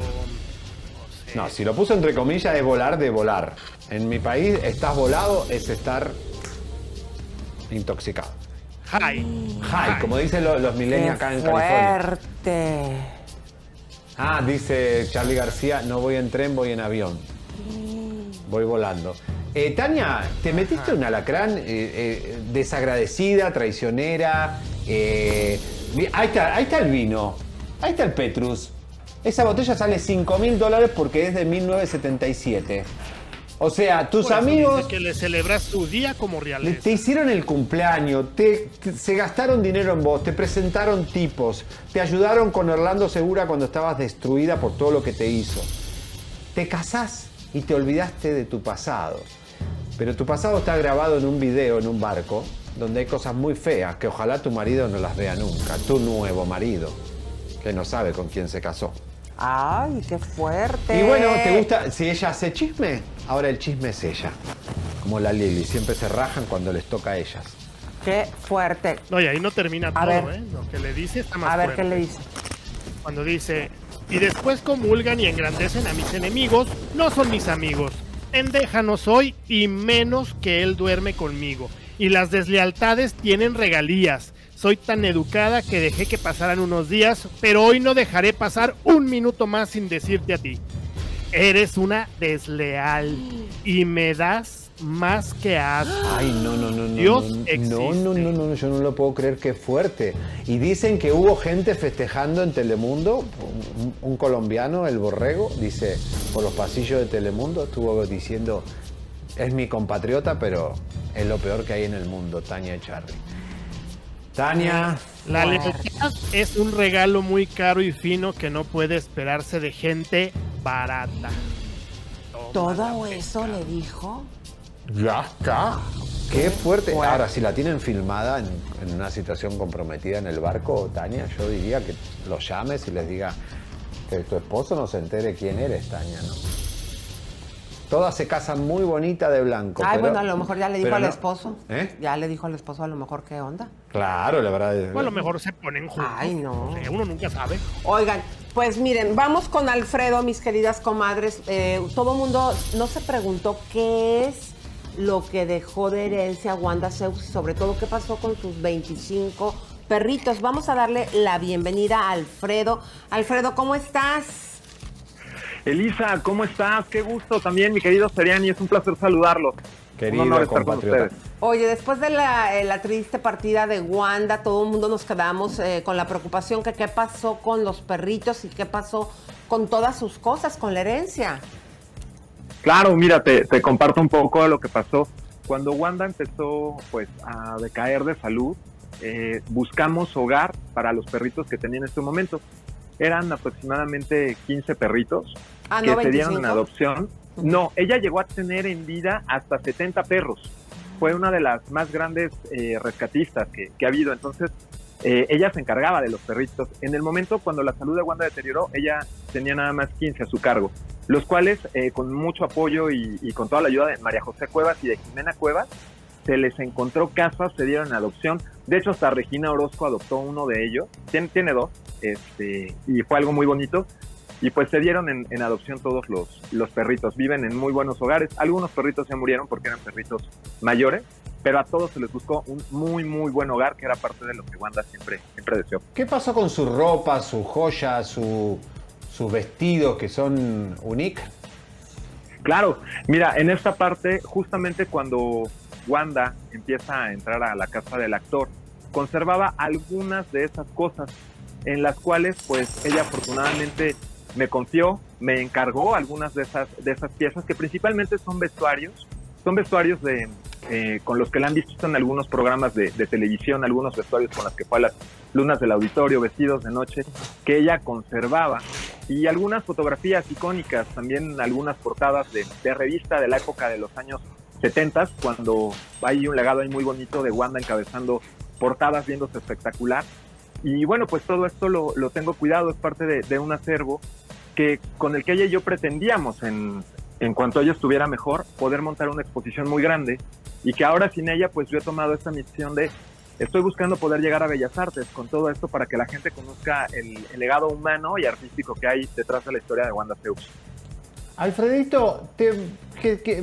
No, si lo puso entre comillas es volar de volar. En mi país, estás volado es estar intoxicado. High. High, como dicen lo- los millennials qué acá en California. fuerte. Ah, dice Charlie García, no voy en tren, voy en avión. Voy volando. Eh, Tania, ¿te metiste un alacrán eh, eh, desagradecida, traicionera? ahí, está, ahí está el vino, ahí está el Petrus. Esa botella sale 5 mil dólares porque es de 1977. O sea, tus amigos que le celebras su día como le- realeza. te hicieron el cumpleaños, te, te- se gastaron dinero en vos, te presentaron tipos, te ayudaron con Orlando Segura cuando estabas destruida por todo lo que te hizo. Te casás y te olvidaste de tu pasado. Pero tu pasado está grabado en un video en un barco donde hay cosas muy feas que ojalá tu marido no las vea nunca, tu nuevo marido, que no sabe con quién se casó. Ay, qué fuerte. Y bueno, ¿te gusta? Si ella hace chisme, ahora el chisme es ella. Como la Lili, siempre se rajan cuando les toca a ellas. Qué fuerte. No, y ahí no termina A todo, ver. ¿eh? Lo que le dice está más A ver fuerte. qué le dice. Cuando dice, y después comulgan y engrandecen a mis enemigos, no son mis amigos. Pendeja no soy y menos que él duerme conmigo. Y las deslealtades tienen regalías. Soy tan educada que dejé que pasaran unos días, pero hoy no dejaré pasar un minuto más sin decirte a ti. Eres una desleal y me das más que asco. Ay, no, no, no, no. Dios no, existe. no, no, no, no, yo no lo puedo creer, qué fuerte. Y dicen que hubo gente festejando en Telemundo, un, un colombiano, el Borrego, dice, por los pasillos de Telemundo, estuvo diciendo, es mi compatriota, pero es lo peor que hay en el mundo, Tania Charry. Tania. La lealtad es un regalo muy caro y fino que no puede esperarse de gente barata. ¿Todo eso le dijo? Ya está. Qué fuerte. Ahora, si la tienen filmada en, en una situación comprometida en el barco, Tania, yo diría que los llames y les diga que tu esposo no se entere quién eres, Tania, ¿no? Todas se casan muy bonita de blanco. Ay, pero- bueno, a lo mejor ya le dijo al no- esposo. ¿Eh? Ya le dijo al esposo a lo mejor qué onda. Claro, la verdad. O a lo mejor se ponen juntos. Ay, no. sé, uno nunca sabe. Oigan, pues miren, vamos con Alfredo, mis queridas comadres. Eh, todo mundo no se preguntó qué es lo que dejó de herencia Wanda Zeus y sobre todo qué pasó con sus 25 perritos. Vamos a darle la bienvenida a Alfredo. Alfredo, ¿cómo estás? Elisa, ¿cómo estás? Qué gusto también, mi querido Seriani, es un placer saludarlos. Querido un honor estar con compatriota. ustedes. Oye, después de la, eh, la triste partida de Wanda, todo el mundo nos quedamos eh, con la preocupación que qué pasó con los perritos y qué pasó con todas sus cosas, con la herencia. Claro, mira, te, te comparto un poco de lo que pasó. Cuando Wanda empezó pues a decaer de salud, eh, buscamos hogar para los perritos que tenía en este momento. Eran aproximadamente 15 perritos Ah, que no, se dieron 25. en adopción. No, ella llegó a tener en vida hasta 70 perros. Fue una de las más grandes eh, rescatistas que, que ha habido. Entonces, eh, ella se encargaba de los perritos. En el momento cuando la salud de Wanda deterioró, ella tenía nada más 15 a su cargo, los cuales, eh, con mucho apoyo y, con toda la ayuda de María José Cuevas y de Jimena Cuevas, se les encontró casas, se dieron adopción. De hecho, hasta Regina Orozco adoptó uno de ellos. Tiene, tiene dos, este, y fue algo muy bonito. Y pues se dieron en, en adopción todos los, los perritos. Viven en muy buenos hogares. Algunos perritos ya murieron porque eran perritos mayores, pero a todos se les buscó un muy, muy buen hogar, que era parte de lo que Wanda siempre, siempre deseó. ¿Qué pasó con su ropa, su joya, su, sus vestidos que son unique? Claro, mira, en esta parte, justamente cuando Wanda empieza a entrar a la casa del actor, conservaba algunas de esas cosas en las cuales, pues, ella afortunadamente me confió, me encargó algunas de esas, de esas piezas que principalmente son vestuarios, son vestuarios de, eh, con los que la han visto en algunos programas de, de televisión, algunos vestuarios con los que fue a las lunas del auditorio, vestidos de noche, que ella conservaba, y algunas fotografías icónicas, también algunas portadas de, de revista de la época de los años 70, cuando hay un legado ahí muy bonito de Wanda encabezando portadas viéndose espectacular. Y bueno, pues todo esto lo, lo tengo cuidado, es parte de, de un acervo que con el que ella y yo pretendíamos, en, en cuanto ella estuviera mejor, poder montar una exposición muy grande y que ahora sin ella, pues yo he tomado esta misión de, estoy buscando poder llegar a Bellas Artes con todo esto para que la gente conozca el, legado humano y artístico que hay detrás de la historia de Wanda Zeus. Alfredito,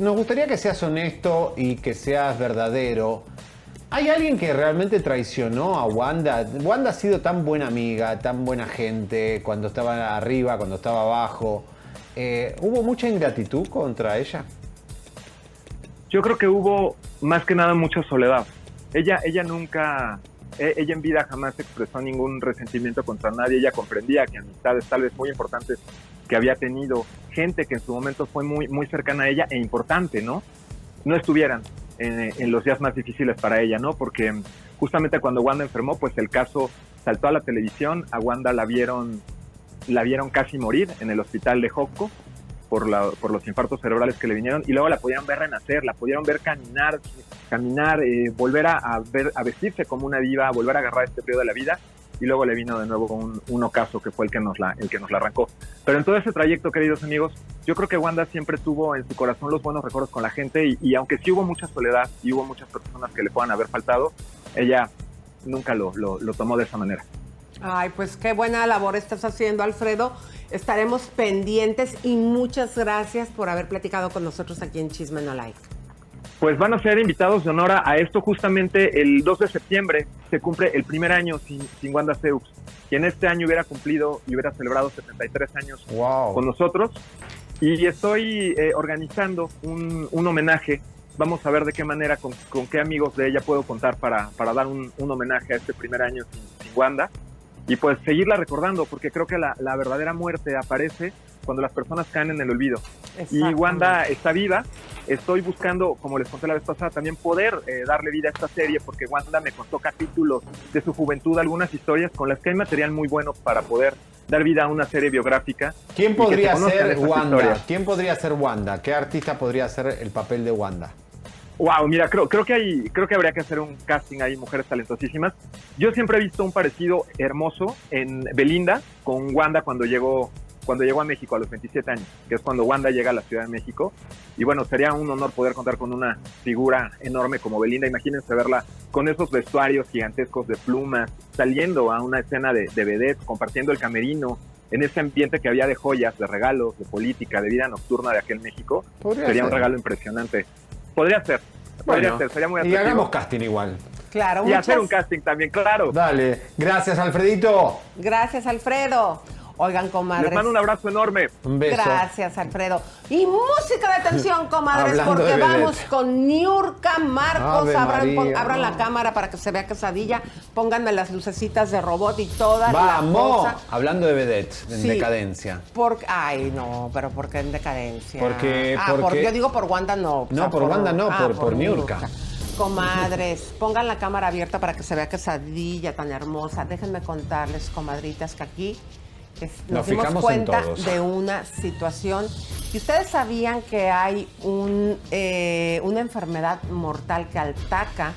nos gustaría que seas honesto y que seas verdadero. ¿Hay alguien que realmente traicionó a Wanda? Wanda ha sido tan buena amiga, tan buena gente, cuando estaba arriba, cuando estaba abajo. Eh, ¿Hubo mucha ingratitud contra ella? Yo creo que hubo más que nada mucha soledad. Ella, ella nunca, e- ella en vida jamás expresó ningún resentimiento contra nadie. Ella comprendía que amistades tal vez muy importantes que había tenido, gente que en su momento fue muy, muy cercana a ella e importante, ¿no? No estuvieran en, en los días más difíciles para ella, ¿no? Porque justamente cuando Wanda enfermó, pues el caso saltó a la televisión, a Wanda la vieron, la vieron casi morir en el hospital de Joco por, la, por los infartos cerebrales que le vinieron y luego la podían ver renacer, la pudieron ver caminar, caminar, eh, volver a, ver, a vestirse como una diva, volver a agarrar este periodo de la vida y luego le vino de nuevo un, un ocaso que fue el que nos la, el que nos la arrancó. Pero en todo ese trayecto, queridos amigos, yo creo que Wanda siempre tuvo en su corazón los buenos recuerdos con la gente y, y aunque sí hubo mucha soledad y hubo muchas personas que le puedan haber faltado, ella nunca lo, lo, lo tomó de esa manera. Ay, pues qué buena labor estás haciendo, Alfredo. Estaremos pendientes y muchas gracias por haber platicado con nosotros aquí en Chisme No Like. Pues van a ser invitados de honor a esto justamente el 2 de septiembre. Se cumple el primer año sin, sin Wanda Seux, quien este año hubiera cumplido y hubiera celebrado 73 años con nosotros. Y estoy eh, organizando un, un homenaje. Vamos a ver de qué manera, con, con qué amigos de ella puedo contar para, para dar un, un homenaje a este primer año sin, sin Wanda. Y pues seguirla recordando, porque creo que la, la verdadera muerte aparece cuando las personas caen en el olvido. Y. Wanda está viva. Estoy buscando, como les conté la vez pasada, también poder eh, darle vida a esta serie, porque Wanda me contó capítulos de su juventud, algunas historias con las que hay material muy bueno para poder dar vida a una serie biográfica. ¿Quién podría ser Wanda? historias. ¿Quién podría ser Wanda? ¿Qué artista podría ser el papel de Wanda? Wow, mira, creo, creo que hay, creo que habría que hacer un casting ahí, mujeres talentosísimas. Yo siempre he visto un parecido hermoso en Belinda con Wanda cuando llegó, cuando llegó a México a los 27 años, que es cuando Wanda llega a la Ciudad de México. Y bueno, sería un honor poder contar con una figura enorme como Belinda. Imagínense verla con esos vestuarios gigantescos de plumas, saliendo a una escena de, de vedette, compartiendo el camerino, en ese ambiente que había de joyas, de regalos, de política, de vida nocturna de aquel México. Sería un regalo impresionante. Podría ser, podría Bueno, ser, sería muy y atractivo. hagamos casting igual. Claro, Y muchas hacer un casting también, claro. Dale, gracias Alfredito. gracias, Alfredo. Oigan, comadres. Les mando un abrazo enorme. Un beso. Gracias, Alfredo. Y música de tensión, comadres, Hablando porque vamos con Niurka Marcos. Ave Abran, pon- María, abran la cámara para que se vea quesadilla. Pónganme las lucecitas de robot y toda la Vamos. cosa. Hablando de vedette, en Sí. decadencia. Porque, ay, no, pero ¿por qué en decadencia? Porque- ah, por- porque- yo digo por Wanda no. o No, sea, por Wanda no, ah, por- por Niurka. Comadres, pongan la cámara abierta para que se vea quesadilla tan hermosa. Déjenme contarles, comadritas, que aquí nos, Nos dimos en cuenta de una situación. ¿Y ustedes sabían que hay un, eh, una enfermedad mortal que ataca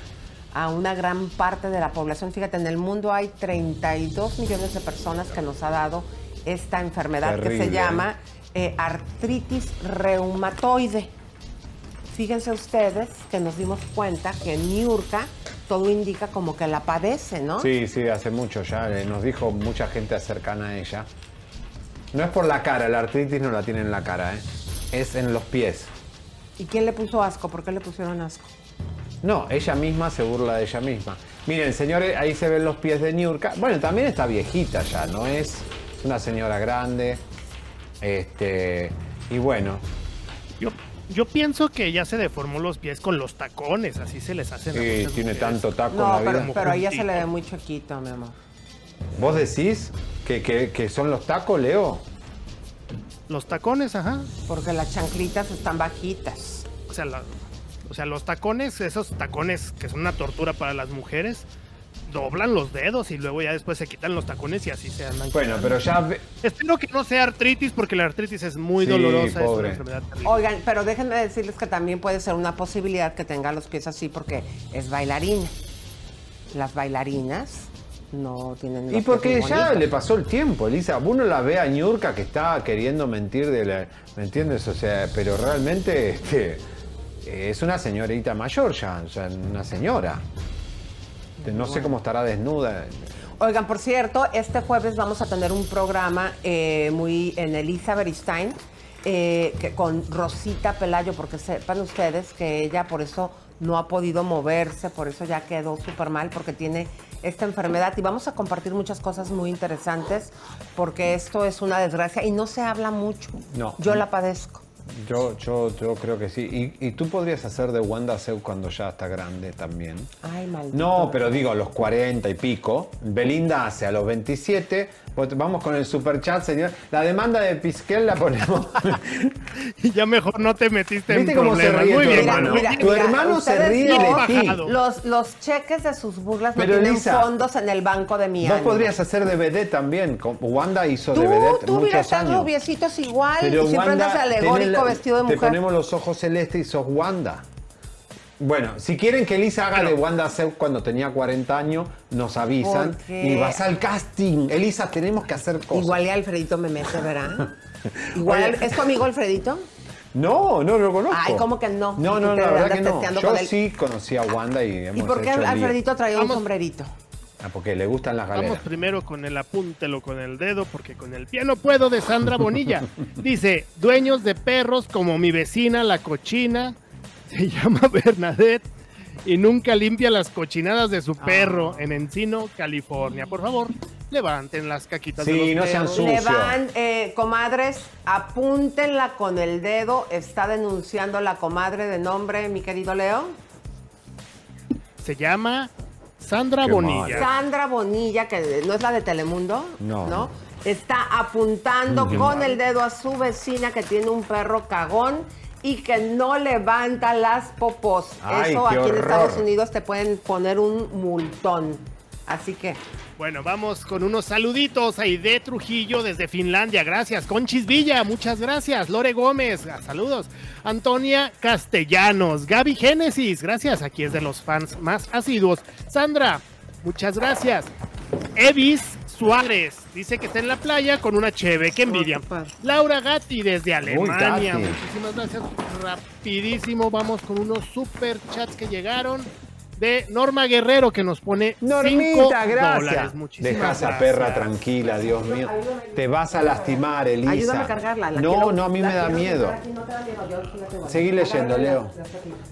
a una gran parte de la población? Fíjate, en el mundo hay 32 millones de personas que nos ha dado esta enfermedad que se llama eh, artritis reumatoide. Fíjense ustedes que nos dimos cuenta que Niurka todo indica como que la padece, ¿no? Sí, sí, hace mucho ya. eh, Nos dijo mucha gente cercana a ella. No es por la cara, la artritis no la tiene en la cara, ¿eh? es en los pies. ¿Y quién le puso asco? ¿Por qué le pusieron asco? No, ella misma se burla de ella misma. Miren, señores, ahí se ven los pies de Niurka. Bueno, también está viejita ya, ¿no? Es, es una señora grande. Este. Y bueno. Yo, pienso que ya se deformó los pies con los tacones, así se les hacen. Sí, tiene mujeres. tanto taco No, en la pero, vida. pero a ella se le ve muy chiquito, mi amor. ¿Vos decís que, que- que son los tacos, Leo? Los tacones, ajá. Porque las chanclitas están bajitas. O sea, la- o sea, los tacones, esos tacones que son una tortura para las mujeres, doblan los dedos y luego ya después se quitan los tacones y así se andan. Bueno, quedando. pero ya. ve- Espero que no sea artritis porque la artritis es muy Sí, dolorosa. Es pobre. una enfermedad terrible. Oigan, pero déjenme decirles que también puede ser una posibilidad que tenga los pies así porque es bailarina. Las bailarinas no tienen Y porque ya bonitos. le pasó el tiempo, Elisa. Uno la ve a Niurka que está queriendo mentir de la. ¿Me entiendes? O sea, pero realmente este, es una señorita mayor ya, o sea, una señora. No sé cómo estará desnuda. Oigan, por cierto, este jueves vamos a tener un programa eh, muy en Elizabeth Stein eh, que, con Rosita Pelayo, porque sepan ustedes que ella por eso no ha podido moverse, por eso ya quedó súper mal, porque tiene esta enfermedad. Y vamos a compartir muchas cosas muy interesantes, porque esto es una desgracia y no se habla mucho. No. Yo la padezco. Yo, yo, yo creo que sí. Y, y tú podrías hacer de Wanda Seu cuando ya está grande también. Ay, maldito. No, pero digo, a los 40 y pico. Belinda hace a los 27. Pues Vamos con el superchat, señor. La demanda de Pisquel la ponemos. Y ya mejor no te metiste en ¿Viste cómo se problemas. ríe Muy tu bien, hermano? Mira. Tu hermano se ustedes ríe no- de ti. Bajado. Los, los cheques de sus burlas Pero, no tienen fondos en el banco de mi Vos ánimo. podrías hacer de vedette también. con- Wanda hizo Tú, de vedette tú, muchos están años. rubiecitos igual Pero y siempre andas alegórico la- vestido de Te mujer. ponemos los ojos celestes y sos Wanda. Bueno, si quieren que Elisa haga de Wanda Seu cuando tenía 40 años, nos avisan y vas al casting. Elisa, tenemos que hacer cosas. Igual y Alfredito me mete, ¿verdad? Igual, Oye. ¿Es tu amigo Alfredito? No, no lo conozco. Ay, ¿cómo que no? No, no, Te la verdad andas que no. testeando Yo con él. sí conocí a Wanda y hemos ¿Y por qué hecho lío. Alfredito traía un Vamos. sombrerito? Ah, porque le gustan las Vamos galeras. primero con el apúntelo con el dedo, porque con el pie no puedo de Sandra Bonilla. Dice, dueños de perros como mi vecina, la cochina, se llama Bernadette y nunca limpia las cochinadas de su perro en Encino, California. Por favor, levanten las caquitas de Sí, los no sean sucios. Le van, eh, comadres, apúntenla con el dedo. Está denunciando la comadre de nombre, mi querido Leo. Se llama Sandra Qué Bonilla. Sandra Bonilla, que no es la de Telemundo, No. Está apuntando qué con mal. el dedo a su vecina que tiene un perro cagón y que no levanta las popos. Ay, Eso aquí en. Estados Unidos te pueden poner un multón. Así que Bueno, vamos con unos saluditos. Aide Trujillo desde Finlandia, gracias. Conchis Villa, muchas gracias. Lore Gómez, ah, saludos. Antonia Castellanos, Gaby Génesis, gracias. Aquí es de los fans más asiduos. Sandra, muchas gracias. Evis Suárez, dice que está en la playa con una cheve, qué envidia. Laura Gatti desde Alemania, muchísimas gracias. Rapidísimo, vamos con unos super chats que llegaron. De Norma Guerrero que nos pone cinco Normita, gracias. Deja a esa perra tranquila, Dios mío. Te vas a lastimar, Elisa. ayúdame a cargarla. la no, quiero- no, a mí me da miedo. no. Seguí leyendo, Leo.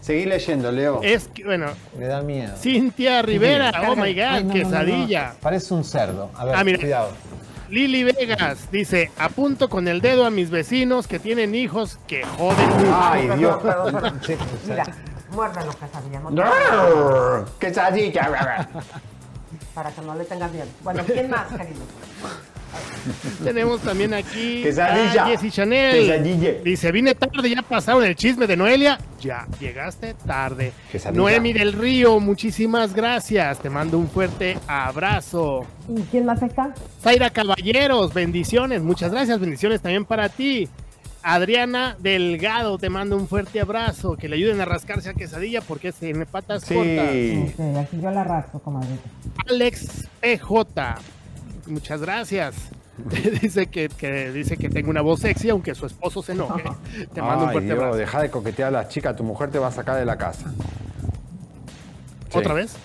Seguí leyendo, Leo. Es que, bueno, Me da miedo. Cintia Rivera, Sí. oh my Ay, god, no, no, no, no. quesadilla. Parece un cerdo. A ver, Ah, mira. cuidado. Lili Vegas dice, apunto con el dedo a mis vecinos que tienen hijos que joden. Ay, Dios. Perdón, perdón. Sí, Mira, muérdalo, quesadilla. No te- Grrr, Quesadilla. para que no le tengas miedo. Bueno, ¿quién más, querido? Tenemos también aquí Quesadilla. a Jessie Chanel. Quesadilla. Dice, vine tarde, ya pasaron el chisme de Noelia. Ya, llegaste tarde. Quesadilla. Noemi del Río, muchísimas gracias. Te mando un fuerte abrazo. ¿Y quién más está? Zaira Caballeros, bendiciones, muchas gracias, bendiciones también para ti. Adriana Delgado, te mando un fuerte abrazo, que le ayuden a rascarse a quesadilla porque tiene patas Sí. cortas. aquí yo la rasco, comadre. Alex PJ, muchas gracias. dice que, que dice que tengo una voz sexy, aunque su esposo se enoje. Te mando un Ay, fuerte Dios, abrazo. deja de coquetear a las chicas. Tu mujer te va a sacar de la casa. Sí. ¿Otra vez?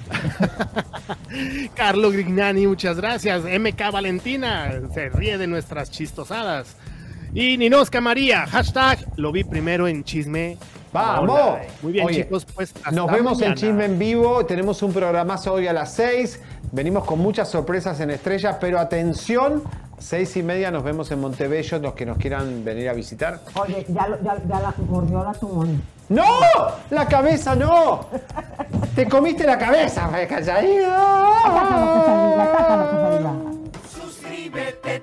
Carlos Grignani, muchas gracias. MK Valentina, se ríe de nuestras chistosadas. Y Ninosca María, hashtag, lo vi primero en Chisme. ¡Vamos! Hola. Muy bien, Oye, chicos, pues hasta Nos vemos en. Chisme en Vivo. Tenemos un programazo hoy a las 6. Venimos con muchas sorpresas en Estrella, pero atención, seis y media nos vemos en Montebello, los que nos quieran venir a visitar. Oye, ya, lo- ya, ya la mordió la tumón. ¡No! ¡La cabeza no! ¡Te comiste la cabeza, fe calladita! Suscríbete,